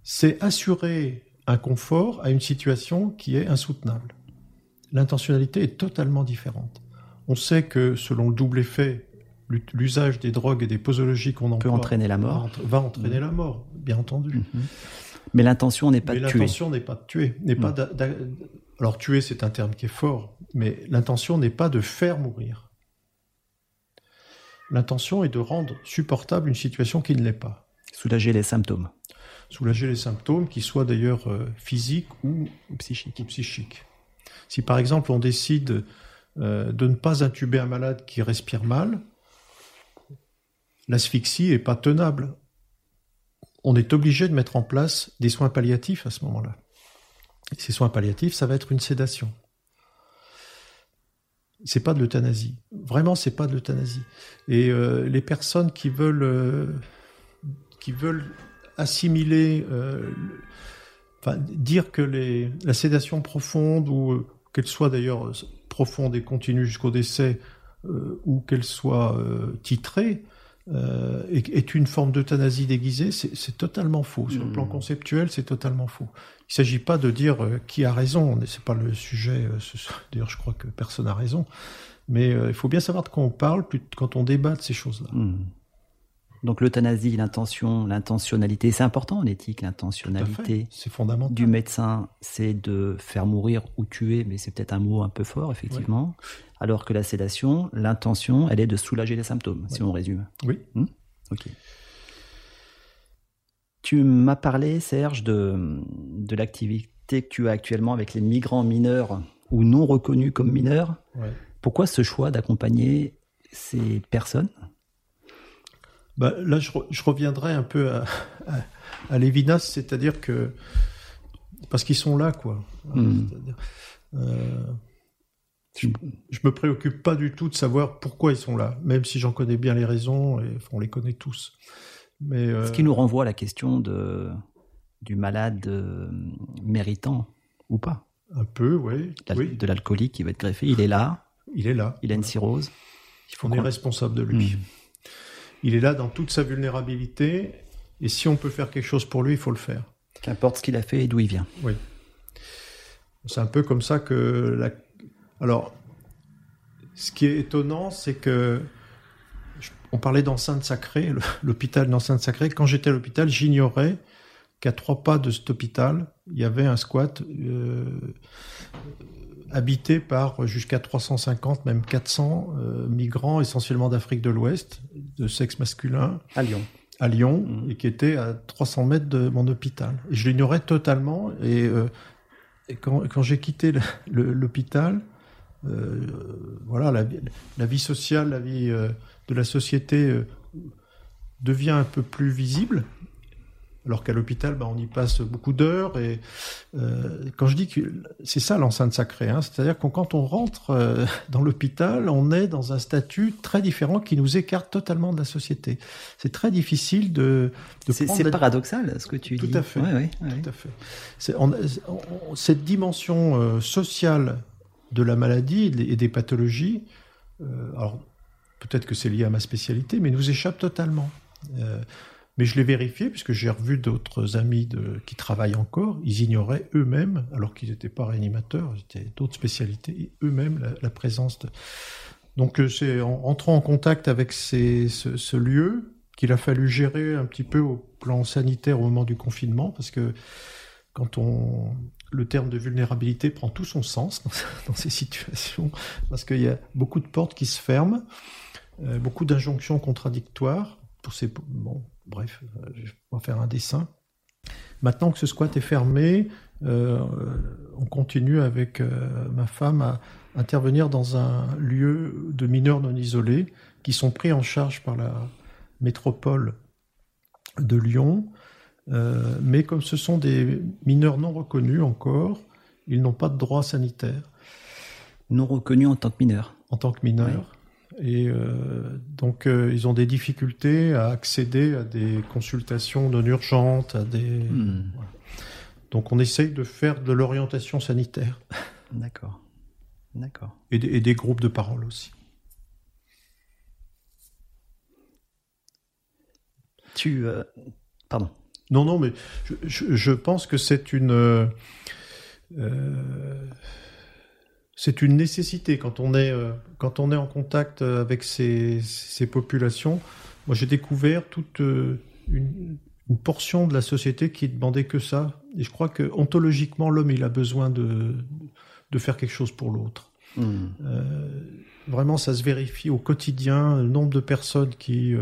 C'est assurer un confort à une situation qui est insoutenable. L'intentionnalité est totalement différente. On sait que selon le double effet, l'usage des drogues et des posologies qu'on emploie peut entraîner la mort. Va entraîner la mort, bien entendu. Mhm. Mais l'intention n'est pas de tuer. L'intention n'est pas de tuer. N'est pas Alors tuer, c'est un terme qui est fort, mais l'intention n'est pas de faire mourir. L'intention est de rendre supportable une situation qui ne l'est pas. Soulager les symptômes. Soulager les symptômes, qui soient d'ailleurs euh, physiques ou, psychiques. psychiques. Si par exemple on décide euh, de ne pas intuber un malade qui respire mal, l'asphyxie est pas tenable. On est obligé de mettre en place des soins palliatifs à ce moment-là. Ces soins palliatifs, ça va être une sédation. C'est pas de l'euthanasie. Vraiment, c'est pas de l'euthanasie. Et euh, les personnes qui veulent, euh, assimiler, euh, dire que la sédation profonde, ou qu'elle soit d'ailleurs profonde et continue jusqu'au décès, ou qu'elle soit titrée, est, est, une forme d'euthanasie déguisée, c'est totalement faux. Sur le plan mmh. conceptuel, c'est totalement faux. Il ne s'agit pas de dire qui a raison, c'est pas le sujet. D'ailleurs, je crois que personne n'a raison. Mais il faut bien savoir de quoi on parle quand on débat de ces choses-là. Mmh. Donc l'euthanasie, l'intention, l'intentionnalité, c'est important en éthique, l'intentionnalité. Fondamental. Du médecin, c'est de faire mourir ou tuer, mais c'est peut-être un mot un peu fort, effectivement. Alors que la sédation, l'intention, elle est de soulager les symptômes, si on résume. Oui. Hmm? Ok. Tu m'as parlé, Serge, de, de l'activité que tu as actuellement avec les migrants mineurs ou non reconnus comme mineurs. Pourquoi ce choix d'accompagner ces personnes? Bah, là, je, je, reviendrai un peu à, à, l'évidence, c'est-à-dire que parce qu'ils sont là, quoi. Hmm. Euh, je, je, me préoccupe pas du tout de savoir pourquoi ils sont là, même si j'en connais bien les raisons et on les connaît tous. Mais euh... ce qui nous renvoie à la question de du malade euh, méritant ou pas. Un peu, oui. De l'alcoolique qui va être greffé, il est là. Il est là. Il a une cirrhose. Il faut on est responsable de lui. Hmm. Il est là dans toute sa vulnérabilité, et si on peut faire quelque chose pour lui, il faut le faire. Qu'importe ce qu'il a fait et d'où il vient. Oui. C'est un peu comme ça que la... Alors, ce qui est étonnant, c'est que on parlait d'enceinte sacrée, l'hôpital d'enceinte sacrée. Quand j'étais à l'hôpital, j'ignorais qu'à trois pas de cet hôpital, il y avait un squat euh, habité par jusqu'à 350, même 400 euh, migrants, essentiellement d'Afrique de l'Ouest, de sexe masculin. À Lyon. À Lyon, mmh. et qui était à 300 mètres de mon hôpital. Et je l'ignorais totalement. Et, euh, quand, j'ai quitté l'hôpital, voilà, la, la, vie sociale, la vie de la société devient un peu plus visible alors qu'à l'hôpital, bah, on y passe beaucoup d'heures. Et euh, quand je dis que c'est ça l'enceinte sacrée, hein, c'est-à-dire que quand on rentre euh, dans l'hôpital, on est dans un statut très différent qui nous écarte totalement de la société. C'est très difficile de. de c'est paradoxal ce que tu dis. Tout à fait. Tout à fait. cette dimension euh, sociale de la maladie et des pathologies, alors peut-être que c'est lié à ma spécialité, mais nous échappe totalement. Mais je l'ai vérifié puisque j'ai revu d'autres amis de, qui travaillent encore. Ils ignoraient eux-mêmes, alors qu'ils n'étaient pas réanimateurs, c'était d'autres spécialités, eux-mêmes la, présence de. Donc euh, c'est en entrant en contact avec ces, ce, ce, lieu qu'il a fallu gérer un petit peu au plan sanitaire au moment du confinement, parce que quand on le terme de vulnérabilité prend tout son sens dans, ces situations, parce qu'il y a beaucoup de portes qui se ferment, euh, beaucoup d'injonctions contradictoires pour ces bon, bref, euh, je vais faire un dessin. Maintenant que ce squat est fermé, euh, on continue avec ma femme à intervenir dans un lieu de mineurs non isolés qui sont pris en charge par la métropole de Lyon. Mais comme ce sont des mineurs non reconnus encore, ils n'ont pas de droit sanitaire. Non reconnus en tant que mineurs En tant que mineurs. Et euh, donc, euh, ils ont des difficultés à accéder à des consultations non urgentes, à des. Hmm. Donc, on essaye de faire de l'orientation sanitaire. D'accord. D'accord. Et, des groupes de parole aussi. Tu. Euh, pardon. Non, non, mais je, je pense que c'est une c'est une nécessité quand on est euh, quand on est en contact euh, avec ces, ces populations. Moi, j'ai découvert toute euh, une, une, portion de la société qui demandait que ça. Et je crois que ontologiquement, l'homme, il a besoin de de faire quelque chose pour l'autre. Mmh. Euh, vraiment, ça se vérifie au quotidien. Le nombre de personnes qui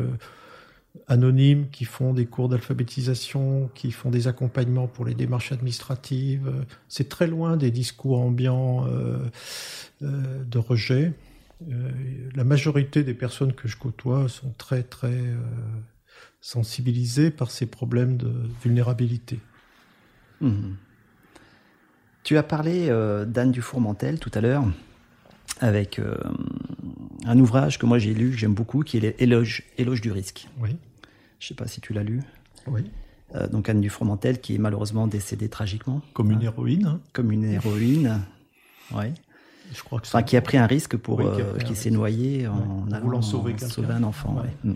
anonymes qui font des cours d'alphabétisation, qui font des accompagnements pour les démarches administratives. C'est très loin des discours ambiants euh, euh, de rejet. Euh, la majorité des personnes que je côtoie sont très très sensibilisées par ces problèmes de vulnérabilité. Mmh. Tu as parlé d'Anne Dufourmentel tout à l'heure avec un ouvrage que moi j'ai lu, que j'aime beaucoup, qui est Éloge, Éloge du risque. Oui. Je sais pas si tu l'as lu. Oui. Euh, donc Anne Dufromentel qui est malheureusement décédée tragiquement. Comme une héroïne. hein. Comme une héroïne. ouais. Je crois que Enfin, qui a pris un risque pour, Oui, qui euh, qui s'est noyé en, en allant sauver sauver un enfant. Ouais. ouais. Mm.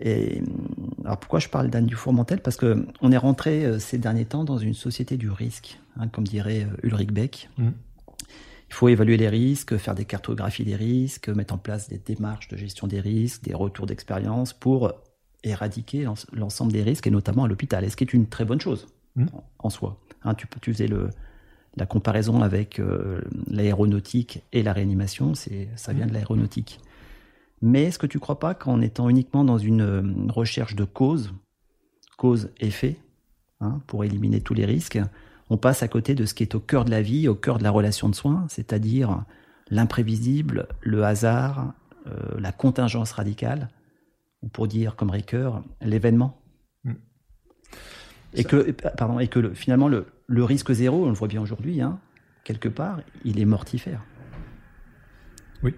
Et alors pourquoi je parle d'Anne Dufourmentel Parce que on est rentré euh, ces derniers temps dans une société du risque, hein, comme dirait euh, Ulrich Beck. Mm. Il faut évaluer les risques, faire des cartographies des risques, mettre en place des démarches de gestion des risques, des retours d'expérience pour éradiquer l'en- l'ensemble des risques, et notamment à l'hôpital, et ce qui est une très bonne chose Mm. en- soi. Hein, tu, faisais le, la comparaison avec euh, l'aéronautique et la réanimation, c'est, ça vient de l'aéronautique. Mais est-ce que tu ne crois pas qu'en étant uniquement dans une euh, recherche de cause, cause-effet, hein, pour éliminer tous les risques, on passe à côté de ce qui est au cœur de la vie, au cœur de la relation de soins, c'est-à-dire l'imprévisible, le hasard, euh, la contingence radicale, ou pour dire comme Ricoeur, l'événement. Mm. Et que, pardon, et que le- finalement, le, le risque zéro, on le voit bien aujourd'hui, hein, quelque part, il est mortifère. Oui.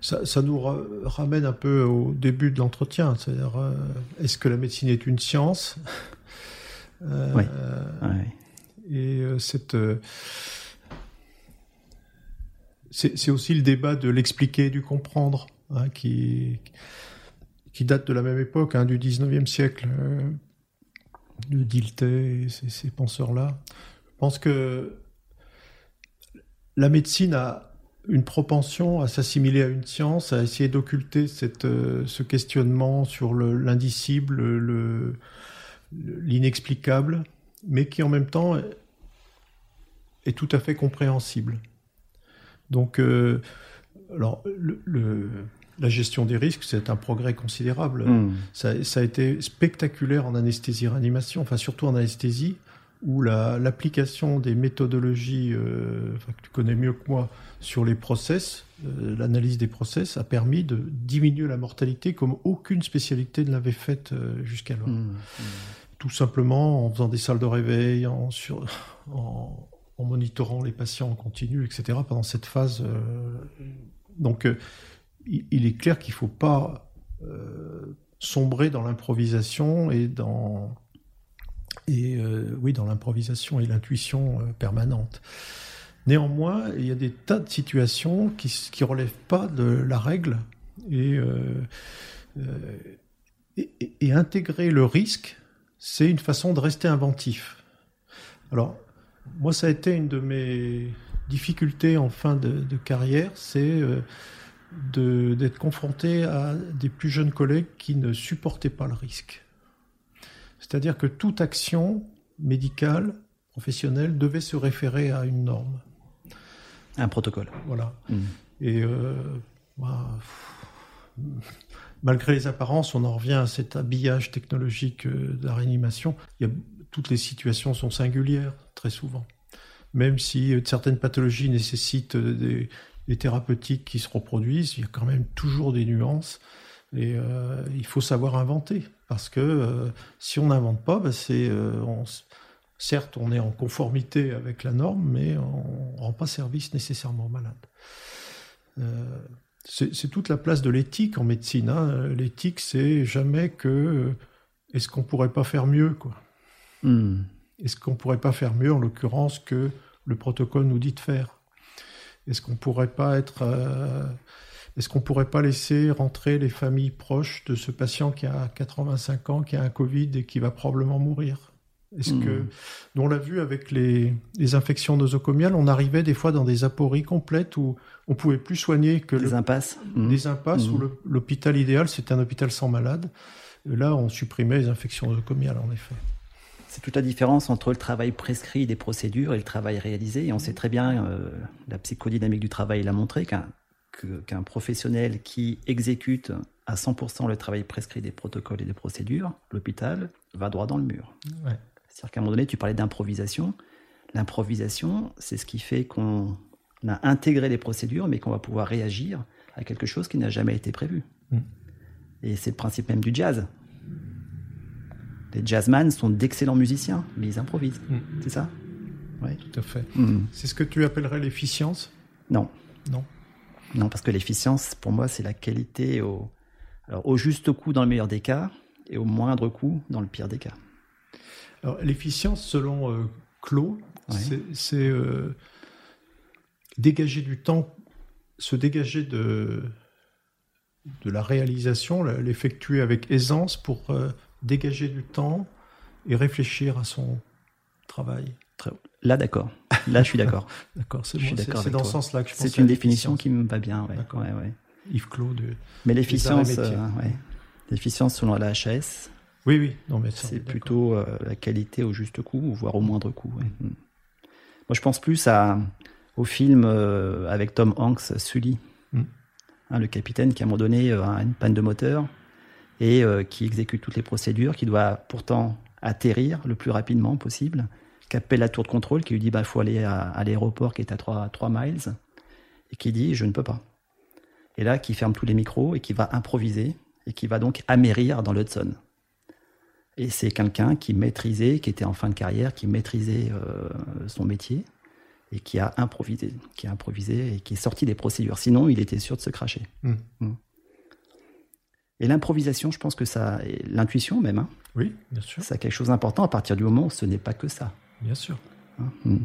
Ça, ça nous ra- ramène un peu au début de l'entretien. C'est-à-dire, euh, est-ce que la médecine est une science? Euh, Ouais. Et euh, cette. euh, c'est aussi le débat de l'expliquer et du comprendre, hein, qui, qui date de la même époque, hein, du 19e siècle. euh, de Dilthey et ces, ces penseurs-là. Je pense que la médecine a une propension à s'assimiler à une science, à essayer d'occulter euh, ce questionnement sur le- l'indicible, le- le- l'inexplicable, mais qui en même temps est tout à fait compréhensible. Donc, euh, alors, le- le- la gestion des risques, c'est un progrès considérable. Mm. Ça, ça a été spectaculaire en anesthésie-réanimation, enfin surtout en anesthésie, où la- l'application des méthodologies euh, enfin, que tu connais mieux que moi sur les process, euh, l'analyse des process, a permis de diminuer la mortalité comme aucune spécialité ne l'avait faite euh, jusqu'alors. Mm. Tout simplement en faisant des salles de réveil, en, sur- en, monitorant les patients en continu, etc. pendant cette phase. euh, donc, euh, il, est clair qu'il ne faut pas euh, sombrer dans l'improvisation et dans et oui dans l'improvisation et l'intuition permanente. Néanmoins, il y a des tas de situations qui qui relèvent pas de la règle et- et intégrer le risque, c'est une façon de rester inventif. Alors, moi, ça a été une de mes difficultés en fin de, de carrière, c'est euh, d'être confronté à des plus jeunes collègues qui ne supportaient pas le risque. C'est-à-dire que toute action médicale, professionnelle, devait se référer à une norme. Un protocole. Voilà. Mm. Et euh, bah, pff, malgré les apparences, on en revient à cet habillage technologique euh, de la réanimation. Toutes les situations sont singulières, très souvent. Même si euh, certaines pathologies nécessitent euh, des, thérapeutiques qui se reproduisent, il y a quand même toujours des nuances. Et il faut savoir inventer. Parce que si on n'invente pas, s- certes, on est en conformité avec la norme, mais on ne rend pas service nécessairement malade. C'est toute la place de l'éthique en médecine. hein. L'éthique, c'est jamais que euh, est-ce qu'on pourrait pas faire mieux, quoi. Mm. Est-ce qu'on pourrait pas faire mieux, en l'occurrence, que le protocole nous dit de faire? Est-ce qu'on pourrait pas être, euh, est-ce qu'on pourrait pas laisser rentrer les familles proches de ce patient qui a 85 ans, qui a un Covid et qui va probablement mourir? Est-ce Mhm. que, on l'a vu avec les, les infections nosocomiales, on arrivait des fois dans des apories complètes où on pouvait plus soigner que Des le, impasses. Mm. des impasses Mhm. où l'hôpital idéal c'était un hôpital sans malade. Et Là, on supprimait les infections nosocomiales, en effet. C'est toute la différence entre le travail prescrit des procédures et le travail réalisé. Et on sait très bien, euh, la psychodynamique du travail l'a montré, qu'un professionnel qui exécute à 100% le travail prescrit des protocoles et des procédures, l'hôpital va droit dans le mur. Ouais. C'est-à-dire qu'à un moment donné, tu parlais d'improvisation. L'improvisation, c'est ce qui fait qu'on a intégré les procédures, mais qu'on va pouvoir réagir à quelque chose qui n'a jamais été prévu. Mm. Et c'est le principe même du jazz. Les jazzman sont d'excellents musiciens, mais ils improvisent. Mm. C'est ça? Oui. Tout à fait. Mm. C'est ce que tu appellerais l'efficience? Non. Non. Non, parce que l'efficience, pour moi, c'est la qualité au, alors, au juste coup dans le meilleur des cas, et au moindre coût dans le pire des cas. Alors, l'efficience, selon euh, Claude, c'est euh, dégager du temps, se dégager de, de la réalisation, l'effectuer avec aisance pour euh, dégager du temps et réfléchir à son travail. Là, d'accord. Là, je suis d'accord. d'accord, c'est dans ce sens-là que je pense. C'est une définition qui me va bien. Ouais. Ouais, Yves Claude. Mais l'efficience, euh, l'efficience selon la HAS. Oui, oui. Non, mais c'est plutôt euh, la qualité au juste coût, voire au moindre coût. Mm. Moi, je pense plus à, au film euh, avec Tom Hanks, Sully. Mm. Hein, le capitaine qui, à un moment donné, a une panne de moteur et qui exécute toutes les procédures, qui doit pourtant atterrir le plus rapidement possible qui appelle la tour de contrôle, qui lui dit bah, faut aller à, l'aéroport qui est à 3, 3 miles, et qui dit je ne peux pas. Et là, qui ferme tous les micros et qui va improviser, et qui va donc amérir dans l'Hudson. Et c'est quelqu'un qui maîtrisait, qui était en fin de carrière, qui maîtrisait euh, son métier et qui a improvisé, qui a improvisé et qui est sorti des procédures. Sinon, il était sûr de se cracher. Hmm. Hmm. Et l'improvisation, je pense que ça, l'intuition même, hein, oui, bien sûr, c'est quelque chose d'important à partir du moment où ce n'est pas que ça. Bien sûr. Hein? Hmm.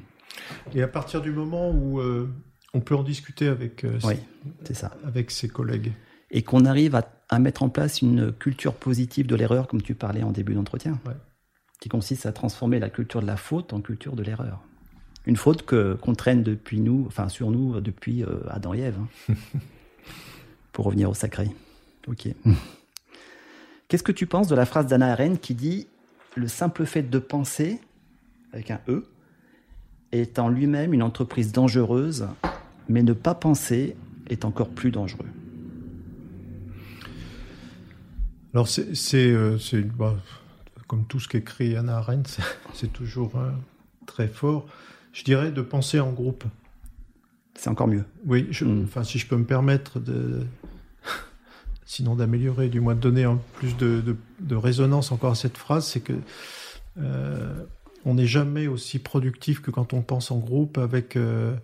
Et à partir du moment où euh, on peut en discuter avec, euh, ses, ça. avec ses collègues. Et qu'on arrive à, mettre en place une culture positive de l'erreur, comme tu parlais en début d'entretien, qui consiste à transformer la culture de la faute en culture de l'erreur. Une faute que qu'on traîne depuis nous, enfin sur nous depuis euh, Adam et Ève. Hein. Pour revenir au sacré. Ok. Qu'est-ce que tu penses de la phrase d'Anna Arendt qui dit le simple fait de penser avec un E, est en lui-même une entreprise dangereuse, mais ne pas penser est encore plus dangereux. Alors c'est euh, bah, comme tout ce qu'écrit Anna Arendt, c'est toujours euh, très fort. Je dirais de penser en groupe. C'est encore mieux. Oui, hmm. enfin si je peux me permettre de, sinon d'améliorer, du moins de donner plus de, résonance encore à cette phrase, c'est que euh, on n'est jamais aussi productif que quand on pense en groupe avec, euh,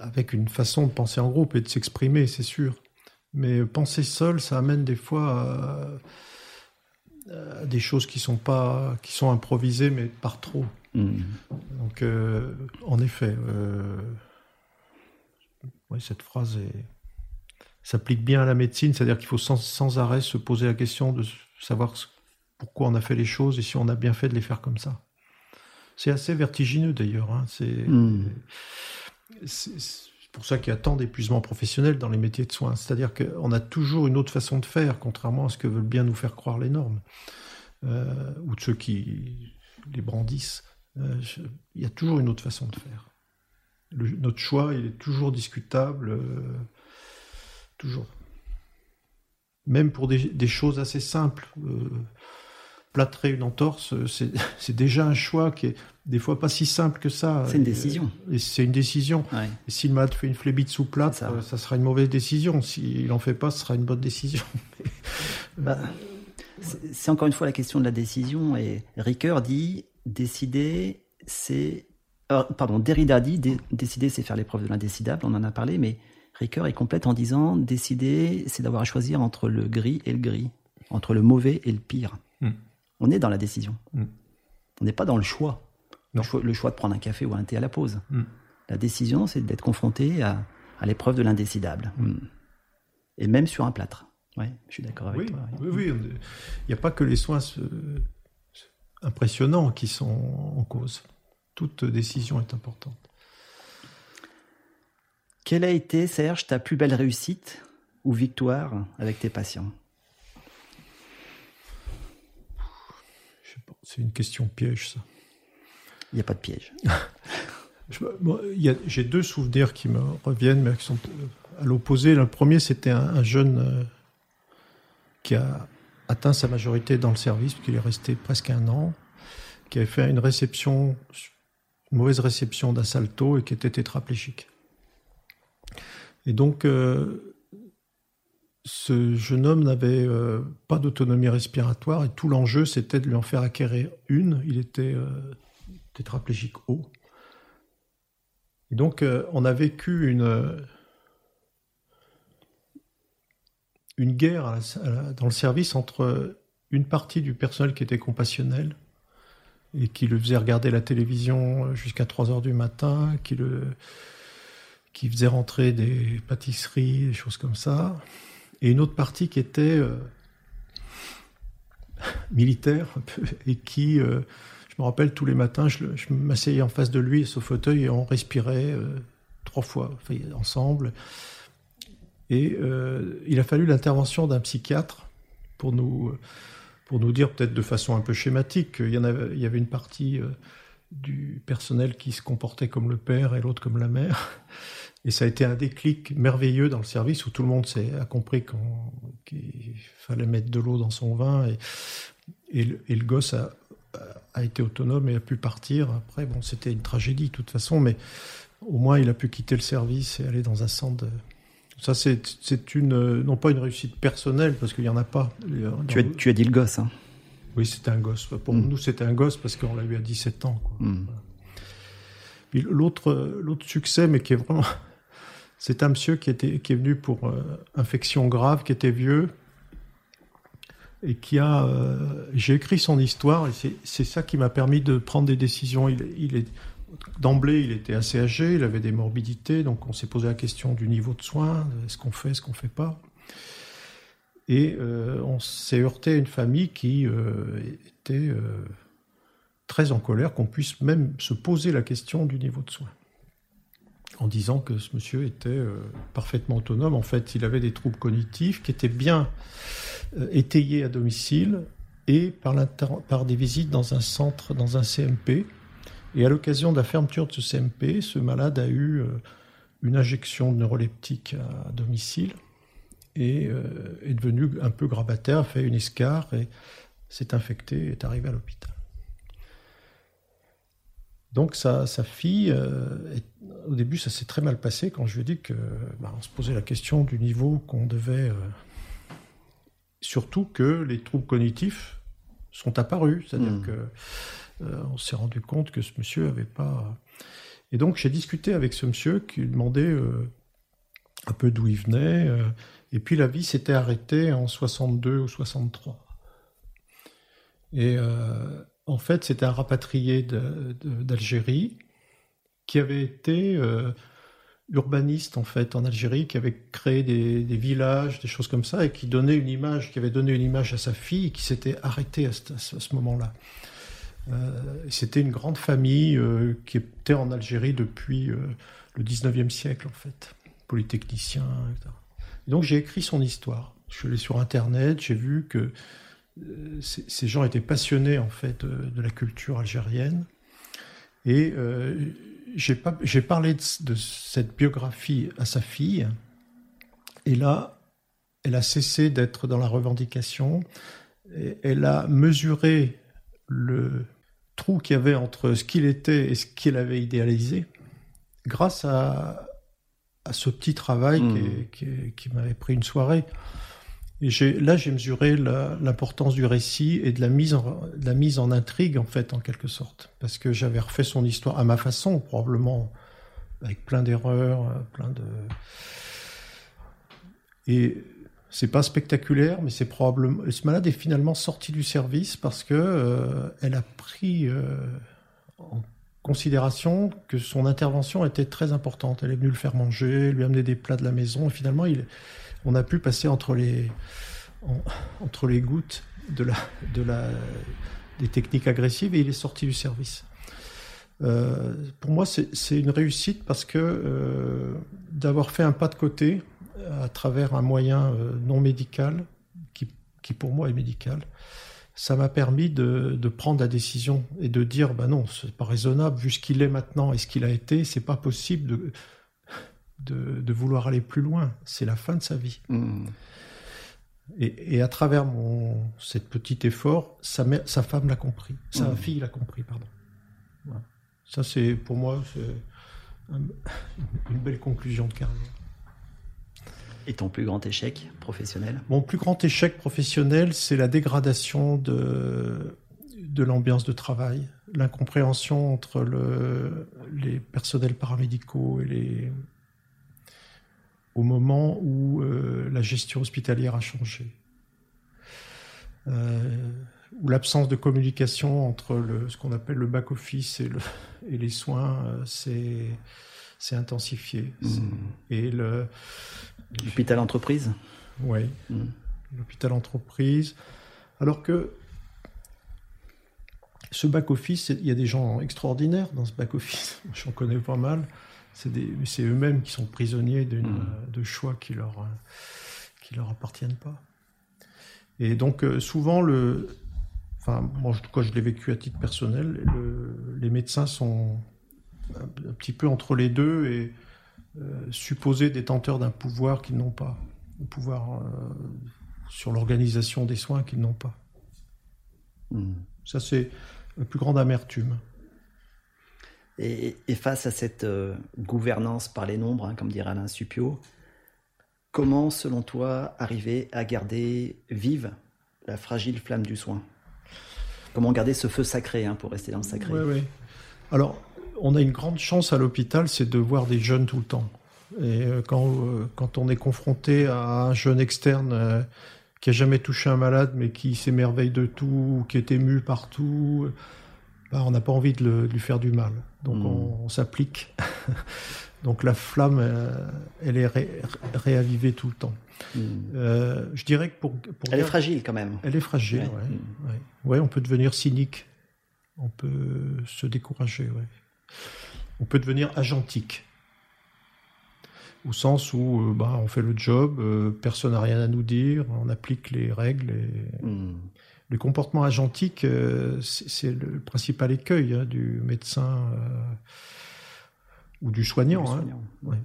avec une façon de penser en groupe et de s'exprimer, c'est sûr. Mais penser seul, ça amène des fois à, des choses qui sont pas qui sont improvisées mais par trop. Mm. Donc euh, en effet, euh, cette phrase s'applique bien à la médecine, c'est-à-dire qu'il faut sans, sans, arrêt se poser la question de savoir pourquoi on a fait les choses et si on a bien fait de les faire comme ça. C'est assez vertigineux d'ailleurs. Hein. Hmm. C'est pour ça qu'il y a tant d'épuisement professionnel dans les métiers de soins. C'est-à-dire qu'on a toujours une autre façon de faire, contrairement à ce que veulent bien nous faire croire les normes, euh, ou de ceux qui les brandissent. Euh, il y a toujours une autre façon de faire. notre choix, il est toujours discutable, euh, toujours. Même pour des, des choses assez simples plâtrer une entorse, c'est déjà un choix qui est des fois pas si simple que ça. C'est une décision. Et c'est une décision. Et si le malade fait une flébite sous plate, ça. Euh, ça. sera une mauvaise décision. S'il en fait pas, ce sera une bonne décision. bah, c'est encore une fois la question de la décision. Et Ricoeur dit décider, c'est. Euh, pardon, Derrida dit décider, c'est faire l'épreuve de l'indécidable. On en a parlé, mais Ricoeur est complète en disant décider, c'est d'avoir à choisir entre le gris et le gris, entre le mauvais et le pire. Hmm on est dans la décision. Mm. On n'est pas dans le choix. Le choix. de prendre un café ou un thé à la pause. Mm. La décision, c'est d'être confronté à, l'épreuve de l'indécidable. Mm. Et même sur un plâtre. Oui, je suis d'accord avec toi. Oui, oui. Il n'y a pas que les soins impressionnants qui sont en cause. Toute décision est importante. Quelle a été, Serge, ta plus belle réussite ou victoire avec tes patients? C'est une question piège, ça. Il n'y a pas de piège. J'ai deux souvenirs qui me reviennent, mais qui sont euh, à l'opposé. Le premier, c'était un, jeune euh, qui a atteint sa majorité dans le service, puisqu'il est resté presque un an, qui avait fait une réception, une mauvaise réception d'assalto et qui était tétraplégique. Et donc, euh, ce jeune homme n'avait pas d'autonomie respiratoire et tout l'enjeu c'était de lui en faire acquérir une. Il était tétraplégique haut. Et donc euh, on a vécu une, une guerre dans le service entre une partie du personnel qui était compassionnel et qui le faisait regarder la télévision jusqu'à 3 heures du matin, qui le qui faisait rentrer des pâtisseries, des choses comme ça, et une autre partie qui était euh, militaire et qui, euh, me rappelle, tous les matins, je, m'asseyais en face de lui, ce fauteuil, et on respirait euh, trois fois ensemble. Et il a fallu l'intervention d'un psychiatre pour nous, pour nous dire, peut-être de façon un peu schématique, qu'il y, avait, une partie du personnel qui se comportait comme le père et l'autre comme la mère. Et ça a été un déclic merveilleux dans le service où tout le monde a compris qu'il fallait mettre de l'eau dans son vin. Et, et, le, gosse a, a, été autonome et a pu partir. Après, bon, c'était une tragédie de toute façon, mais au moins il a pu quitter le service et aller dans un centre. Ça, c'est une, non pas une réussite personnelle, parce qu'il n'y en a pas. Tu, as, tu as dit le gosse, hein Oui, c'était un gosse. Pour mm. nous, c'était un gosse parce qu'on l'a eu à 17 ans. Mm. L'autre succès, mais qui est vraiment c'est un monsieur qui, était, qui est venu pour euh, infection grave, qui était vieux, et qui a. Euh, j'ai écrit son histoire, et c'est ça qui m'a permis de prendre des décisions. Il, est D'emblée, il était assez âgé, il avait des morbidités, donc on s'est posé la question du niveau de soins, est-ce qu'on fait, est-ce qu'on fait pas. Et euh, on s'est heurté à une famille qui était très en colère qu'on puisse même se poser la question du niveau de soins en disant que ce monsieur était euh, parfaitement autonome. En fait, il avait des troubles cognitifs qui étaient bien euh, étayés à domicile et par, par, des visites dans un centre, dans un CMP. Et à l'occasion de la fermeture de ce CMP, ce malade a eu euh, une injection neuroleptique à, domicile et est devenu un peu grabataire, a fait une escarre et s'est infecté et est arrivé à l'hôpital. Donc sa, fille, euh, au début, ça s'est très mal passé quand je lui ai dit que bah, on se posait la question du niveau qu'on devait, euh, surtout que les troubles cognitifs sont apparus, c'est-à-dire qu'on hmm. que euh, on s'est rendu compte que ce monsieur avait pas. Et donc j'ai discuté avec ce monsieur qui lui demandait un peu d'où il venait, et puis la vie s'était arrêtée en 62 ou 63. Et en fait, c'était un rapatrié d'Algérie qui avait été euh, urbaniste en fait en Algérie, qui avait créé des, villages, des choses comme ça, et qui donnait une image, qui avait donné une image à sa fille, qui s'était arrêtée à ce, moment-là. Euh, c'était une grande famille euh, qui était en Algérie depuis le 19e siècle en fait, polytechnicien. Etc. donc j'ai écrit son histoire. Je suis allé sur Internet, j'ai vu que ces gens étaient passionnés en fait de, la culture algérienne. Et j'ai parlé de, cette biographie à sa fille. Et là, elle a cessé d'être dans la revendication. Et elle a mesuré le trou qu'il y avait entre ce qu'il était et ce qu'il avait idéalisé grâce à, ce petit travail mmh. qui m'avait pris une soirée. Et là, j'ai mesuré l'importance du récit et de la, mise en, intrigue, en fait, en quelque sorte. Parce que j'avais refait son histoire à ma façon, probablement, avec plein d'erreurs, euh, plein de. Et c'est pas spectaculaire, mais c'est probablement. Ce malade est finalement sorti du service parce que euh, elle a pris euh, en considération que son intervention était très importante. Elle est venue le faire manger, lui amener des plats de la maison. Et finalement, il, on a pu passer entre les, gouttes de la, de la, des techniques agressives et il est sorti du service. Euh, pour moi, c'est une réussite parce que euh, d'avoir fait un pas de côté à travers un moyen euh, non médical, qui, pour moi est médical, ça m'a permis de, de, prendre la décision et de dire, ben non, c'est pas raisonnable vu ce qu'il est maintenant et ce qu'il a été, c'est pas possible de, de, vouloir aller plus loin. C'est la fin de sa vie. Hmm. Et, à travers mon, cette petit effort, sa, sa femme l'a compris, sa hmm. fille l'a compris, pardon. Ça, c'est pour moi une belle conclusion de carrière. Et ton plus grand échec professionnel? Mon plus grand échec professionnel, c'est la dégradation de, de l'ambiance de travail, l'incompréhension entre le, les personnels paramédicaux et les, au moment où euh, la gestion hospitalière a changé. ou l'absence de communication entre le, ce qu'on appelle le back-office et, le, et les soins, c'est c'est intensifié. Mmh. Et le l'hôpital entreprise? Oui, mmh. l'hôpital entreprise. Alors que ce back-office, il y a des gens extraordinaires dans ce back-office. J'en connais pas mal. C'est eux-mêmes qui sont prisonniers mmh. de choix qui leur, qui leur appartiennent pas. Et donc, euh, souvent, le, enfin, moi, je, je l'ai vécu à titre personnel, les médecins sont un, petit peu entre les deux et euh, supposés détenteurs d'un pouvoir qu'ils n'ont pas, un pouvoir euh, sur l'organisation des soins qu'ils n'ont pas. Hmm. Ça, c'est la plus grande amertume. Et, face à cette euh, gouvernance par les nombres, hein, comme dirait Alain Supio, comment, selon toi, arriver à garder vive la fragile flamme du soin? Comment garder ce feu sacré, hein, pour rester dans le sacré? Oui, oui. Alors, on a une grande chance à l'hôpital, c'est de voir des jeunes tout le temps. Et euh, quand, euh, quand on est confronté à un jeune externe qui a jamais touché un malade, mais qui s'émerveille de tout, qui est ému partout, bah, on n'a pas envie de, lui faire du mal. Donc hmm. on, s'applique. Donc la flamme, elle est réavivée tout le temps. Hmm. je dirais que pour, elle est fragile quand même. Elle est fragile, ouais. Hmm. Ouais. on peut devenir cynique, on peut se décourager, on peut devenir agentique. Au sens où euh, bah, on fait le job, euh, personne n'a rien à nous dire, on applique les règles. Et... Le comportement agentique, euh, c'est le principal écueil hein, du médecin ou du soignant. Hein.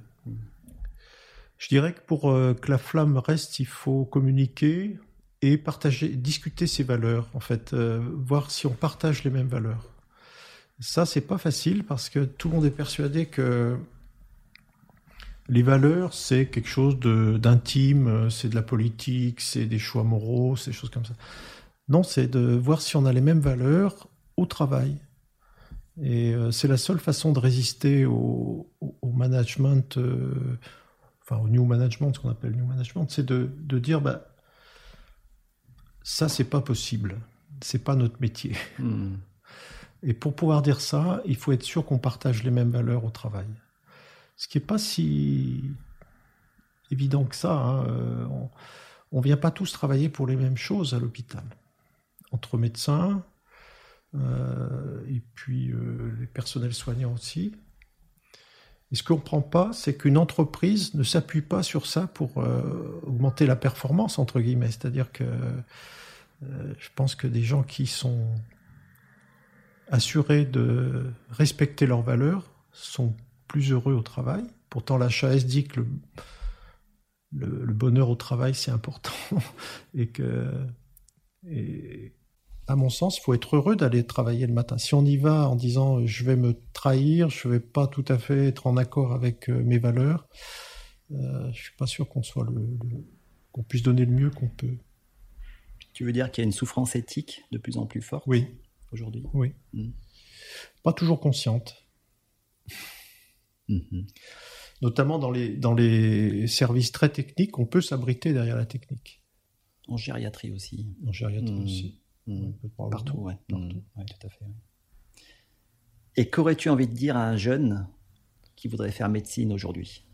Je dirais que pour que la flamme reste, il faut communiquer et partager, discuter ses valeurs, en fait, voir si on partage les mêmes valeurs. Ça, c'est pas facile parce que tout le monde est persuadé que les valeurs, c'est quelque chose d'intime, c'est de la politique, c'est des choix moraux, c'est des choses comme ça. Non, c'est de voir si on a les mêmes valeurs au travail. Et euh, c'est la seule façon de résister au, management, euh, enfin au new management, ce qu'on appelle new management, c'est de, dire, bah, ça, c'est pas possible. C'est pas notre métier. Hmm. Et pour pouvoir dire ça, il faut être sûr qu'on partage les mêmes valeurs au travail. Ce qui n'est pas si évident que ça. Hein. Euh, on ne vient pas tous travailler pour les mêmes choses à l'hôpital. Entre médecins, euh, et puis euh, les personnels soignants aussi. Et ce qu'on ne comprend pas, c'est qu'une entreprise ne s'appuie pas sur ça pour augmenter la performance, entre guillemets. C'est-à-dire que je pense que des gens qui sont assurés de respecter leurs valeurs sont plus heureux au travail. Pourtant, la chaise dit que le, bonheur au travail, c'est important. et que, à mon sens, il faut être heureux d'aller travailler le matin. Si on y va en disant je vais me trahir, je ne vais pas tout à fait être en accord avec euh, mes valeurs, euh, je ne suis pas sûr qu'on soit le, qu'on puisse donner le mieux qu'on peut. Tu veux dire qu'il y a une souffrance éthique de plus en plus forte Oui, aujourd'hui? Oui. Mm. Pas toujours consciente. Mm-hmm. Notamment dans les, dans les services très techniques, on peut s'abriter derrière la technique. En gériatrie aussi. En gériatrie mm. aussi. Mm. Partout, ouais. Partout. tout à fait. Et qu'aurais-tu envie de dire à un jeune qui voudrait faire médecine aujourd'hui?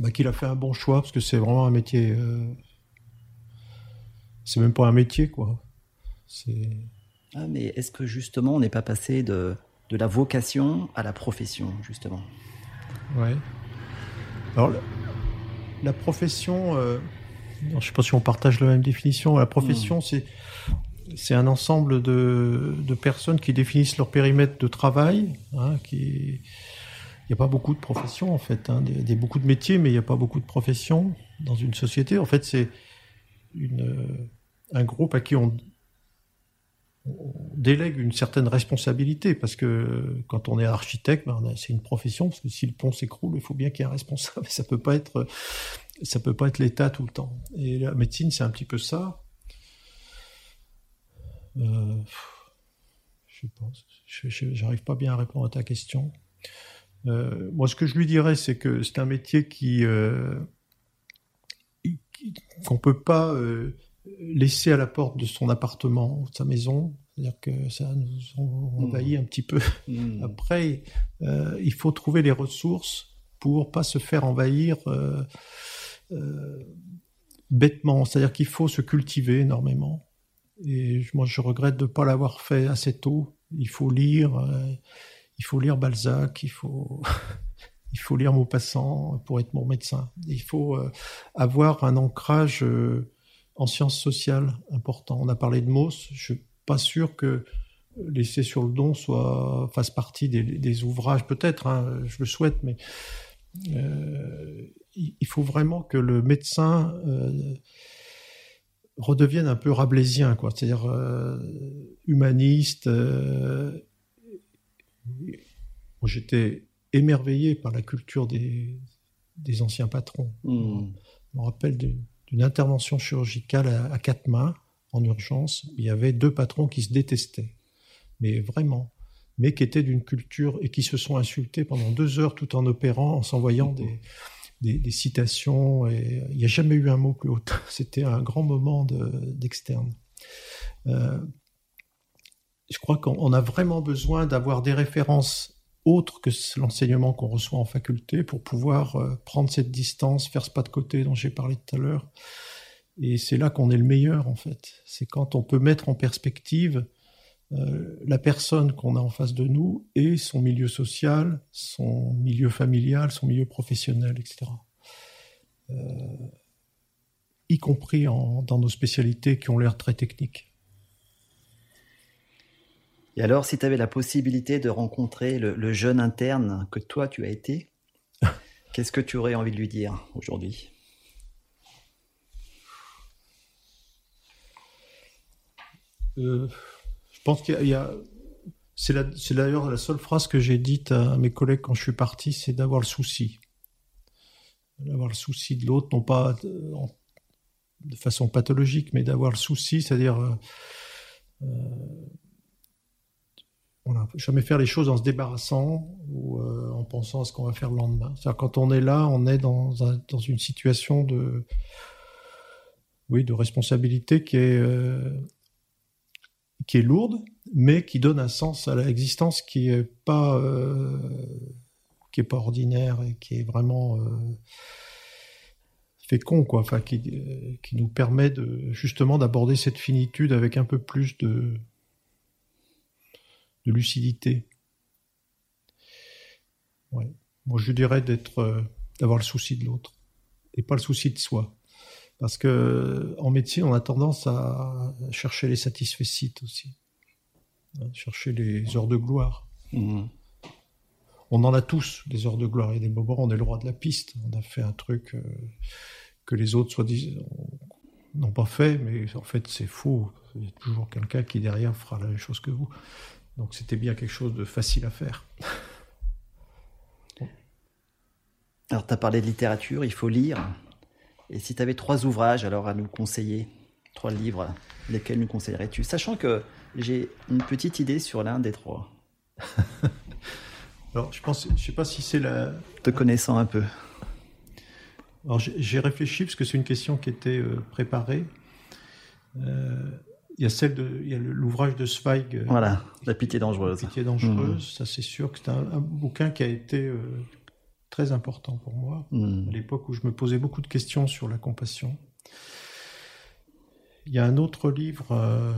Bah, Qu'il a fait un bon choix, parce que c'est vraiment un métier. Euh, c'est même pas un métier, quoi. C'est ah, mais est-ce que justement on n'est pas passé de, de la vocation à la profession, justement? Oui. Alors, la, profession, euh, je ne sais pas si on partage la même définition, la profession, hmm. c'est c'est un ensemble de, de, personnes qui définissent leur périmètre de travail. Hein, qui... Il n'y a pas beaucoup de professions, en fait. Hein, des, beaucoup de métiers, mais il n'y a pas beaucoup de professions dans une société. En fait, c'est une, un groupe à qui on, on délègue une certaine responsabilité parce que quand on est architecte, ben, c'est une profession parce que si le pont s'écroule, il faut bien qu'il y ait un responsable. Ça peut pas être, ça peut pas être l'État tout le temps. Et la médecine, c'est un petit peu ça. Euh, je pense, j'arrive pas bien à répondre à ta question. Euh, moi, ce que je lui dirais, c'est que c'est un métier qui euh, qu'on peut pas laissé à la porte de son appartement, de sa maison. C'est-à-dire que ça nous envahit un petit peu. Hmm. Après, euh, il faut trouver les ressources pour pas se faire envahir euh, euh, bêtement. C'est-à-dire qu'il faut se cultiver énormément. Et moi, je regrette de ne pas l'avoir fait assez tôt. Il faut lire, euh, il faut lire Balzac, il faut, il faut lire Maupassant pour être bon médecin. Il faut euh, avoir un ancrage euh, en sciences sociales important. On a parlé de Mauss. Je suis pas sûr que Laisser sur le don soit fasse partie des, ouvrages. Peut-être, hein, je le souhaite, mais euh, il faut vraiment que le médecin euh, redevienne un peu rabelaisien, quoi. C'est-à-dire euh, humaniste. euh, J'étais émerveillé par la culture des, des anciens patrons. Hmm. Je me rappelle d'une intervention chirurgicale à, à quatre mains, en urgence. Il y avait deux patrons qui se détestaient, mais vraiment, mais qui étaient d'une culture et qui se sont insultés pendant deux heures tout en opérant, en s'envoyant des, des, citations. Et il n'y a jamais eu un mot plus haut. C'était un grand moment de- d'externe. Euh, je crois qu'on on a vraiment besoin d'avoir des références autres que l'enseignement qu'on reçoit en faculté pour pouvoir euh, prendre cette distance, faire ce pas de côté dont j'ai parlé tout à l'heure. Et c'est là qu'on est le meilleur, en fait. C'est quand on peut mettre en perspective euh, la personne qu'on a en face de nous et son milieu social, son milieu familial, son milieu professionnel, etc. Euh, y compris en- dans nos spécialités qui ont l'air très techniques. Et alors, si tu avais la possibilité de rencontrer le, le jeune interne que toi tu as été, qu'est-ce que tu aurais envie de lui dire aujourd'hui? Euh, pense qu'il y a-. C'est d'ailleurs la seule phrase que j'ai dite à mes collègues quand je suis parti, c'est d'avoir le souci. D'avoir le souci de l'autre, non pas de, en- de façon pathologique, mais d'avoir le souci, c'est-à-dire. euh, euh, voilà, jamais faire les choses en se débarrassant ou euh, en pensant à ce qu'on va faire le lendemain. C'est-à-dire quand on est là, on est dans une situation de, oui, de responsabilité qui est, euh, qui est lourde, mais qui donne un sens à l'existence qui est pas, euh, ordinaire et qui est vraiment euh, fécond, quoi. Enfin, qui, euh, qui nous permet de justement d'aborder cette finitude avec un peu plus de lucidité. Moi, je dirais d'être, d'avoir le souci de l'autre et pas le souci de soi. Parce que en médecine, on a tendance à chercher les satisfaits aussi, Hein, chercher les heures de gloire. Hmm. On en a tous des heures de gloire. Il y a des moments où on est le roi de la piste. On a fait un truc euh, que les autres n'ont pas fait, mais en fait c'est faux. Il y a toujours quelqu'un qui derrière fera la même chose que vous. Donc c'était bien quelque chose de facile à faire. Alors, tu as parlé de littérature, il faut lire. Et si tu avais trois ouvrages alors à nous conseiller, trois livres, lesquels nous conseillerais-tu? Sachant que j'ai une petite idée sur l'un des trois, Alors je pense, je sais pas si c'est la. te connaissant un peu. Alors j'ai réfléchi parce que c'est une question qui était euh, préparée. Euh, Il y a celle de, il y a l'ouvrage de Zweig. euh, Voilà, La pitié dangereuse. Pitié dangereuse, ça c'est sûr que c'est un, un bouquin qui a été euh, très important pour moi, Hmm. à l'époque où je me posais beaucoup de questions sur la compassion. Il y a un autre livre, euh,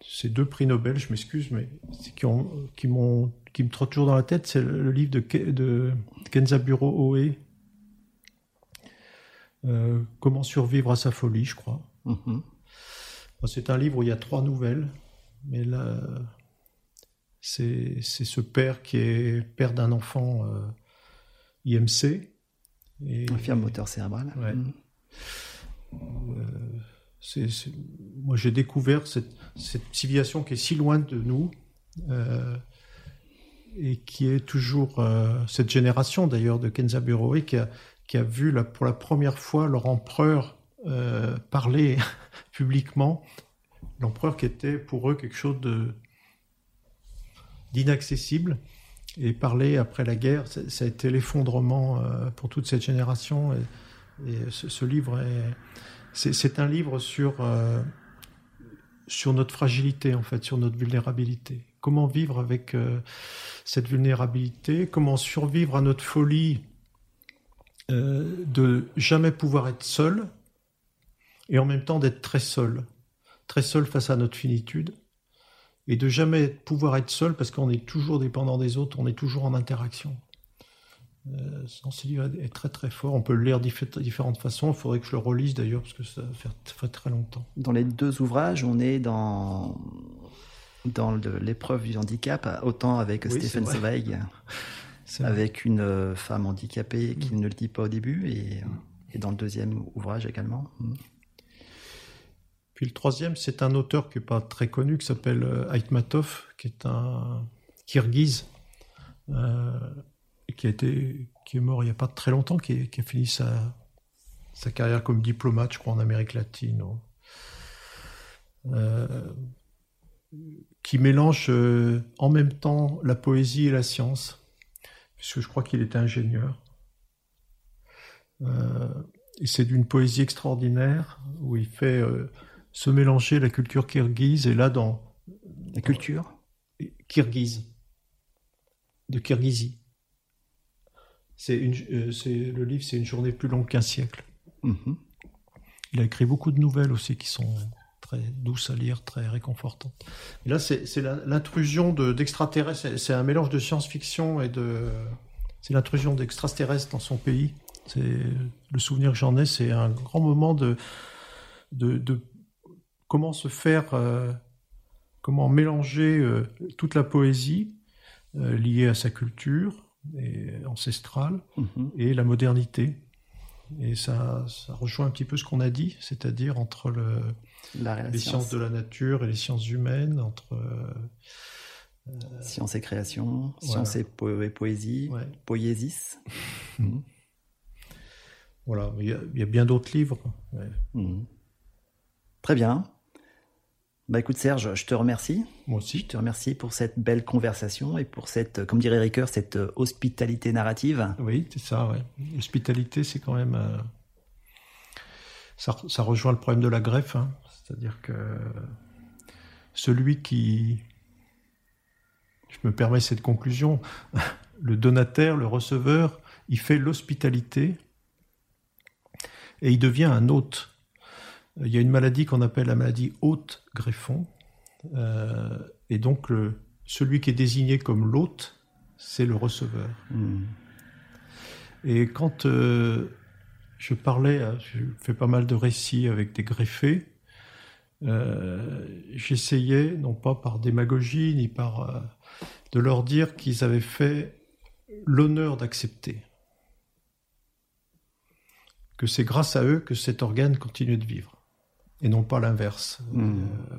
c'est deux prix Nobel, je m'excuse, mais qui, ont, qui, m'ont, qui me trottent toujours dans la tête, c'est le, le livre de, Ke- de Kenzaburo Oe, euh, Comment survivre à sa folie, je crois. Mhm. C'est un livre où il y a trois nouvelles, mais là, c'est c'est ce père qui est père d'un enfant euh, IMC. Et, Infirme moteur cérébral. Ouais. Hmm. euh, c'est- c'est- moi, j'ai découvert cette, cette civilisation qui est si loin de nous euh, et qui est toujours euh, cette génération d'ailleurs de Kenzaburo qui a, qui a vu la- pour la première fois leur empereur parler publiquement. L'empereur qui était pour eux quelque chose de d'inaccessible et parler après la guerre, ça, a été l'effondrement euh, pour toute cette génération. Et, ce, livre est, C'est un livre sur, euh, sur notre fragilité, en fait, sur notre vulnérabilité. Comment vivre avec euh, cette vulnérabilité? Comment survivre à notre folie euh, de jamais pouvoir être seul et en même temps d'être très seul? Très seul face à notre finitude et de jamais pouvoir être seul parce qu'on est toujours dépendant des autres, on est toujours en interaction. Euh, ce livre est très très fort. On peut le lire de différentes façons. Il faudrait que je le relise d'ailleurs parce que ça fait, très longtemps. Dans les deux ouvrages, on est dans dans l'épreuve du handicap, autant avec Stephen Zweig, avec une euh, femme handicapée qui mm. ne le dit pas au début, et, et dans le deuxième ouvrage également. Mm. Le troisième, c'est un auteur qui n'est pas très connu, qui s'appelle euh, Aitmatov, qui est un Kirghiz, euh, qui, a été, qui est mort il n'y a pas très longtemps, qui, a fini sa, carrière comme diplomate, je crois, en Amérique latine. Euh, qui mélange en même temps la poésie et la science, puisque je crois qu'il était ingénieur. et c'est d'une poésie extraordinaire, où il fait se mélanger la culture kirghize et là dans la culture? kirghize de Kirghizie. C'est euh, le livre, c'est une journée plus longue qu'un siècle. Mhm. Il a écrit beaucoup de nouvelles aussi qui sont très douces à lire, très réconfortantes. Et là, c'est l'intrusion d'extraterrestres. c'est un mélange de science-fiction et de. C'est l'intrusion d'extraterrestres dans son pays. C'est le souvenir que j'en ai. C'est un grand moment de, de, de comment se faire, euh, comment mélanger euh, toute la poésie euh, liée à sa culture et ancestrale mhm. et la modernité. Et ça, ça, rejoint un petit peu ce qu'on a dit, c'est-à-dire entre le, les sciences de la nature et les sciences humaines, entre science et création, science et, poésie, poésis. Mhm. Voilà, il y, a, bien d'autres livres. Mhm. Très bien. Bah écoute Serge, je te remercie. Moi aussi. Je te remercie pour cette belle conversation et pour cette, comme dirait Ricoeur, cette euh, hospitalité narrative. Oui, c'est ça, ouais. L'hospitalité, c'est quand même... Euh, ça, rejoint le problème de la greffe, hein. c'est-à-dire que celui qui... Je me permets cette conclusion. Le donataire, le receveur, il fait l'hospitalité et il devient un hôte il y a une maladie qu'on appelle la maladie haute greffon. Euh, et donc, celui qui est désigné comme l'hôte, c'est le receveur. Hmm. Et quand euh, je parlais, euh, je fais pas mal de récits avec des greffés, j'essayais, non pas par démagogie, ni par. de leur dire qu'ils avaient fait l'honneur d'accepter. Que c'est grâce à eux que cet organe continue de vivre et non pas l'inverse. Hmm. Euh,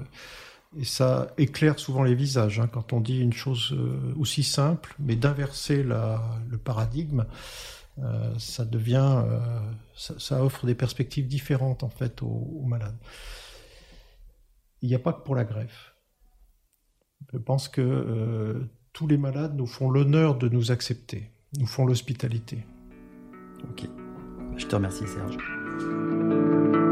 et ça éclaire souvent les visages hein, quand on dit une chose euh, aussi simple, mais d'inverser le paradigme, euh, ça devient, ça, offre des perspectives différentes en fait aux, malades. Il n'y a pas que pour la greffe. Je pense que tous les malades nous font l'honneur de nous accepter, nous font l'hospitalité. Ok. Je te remercie Serge.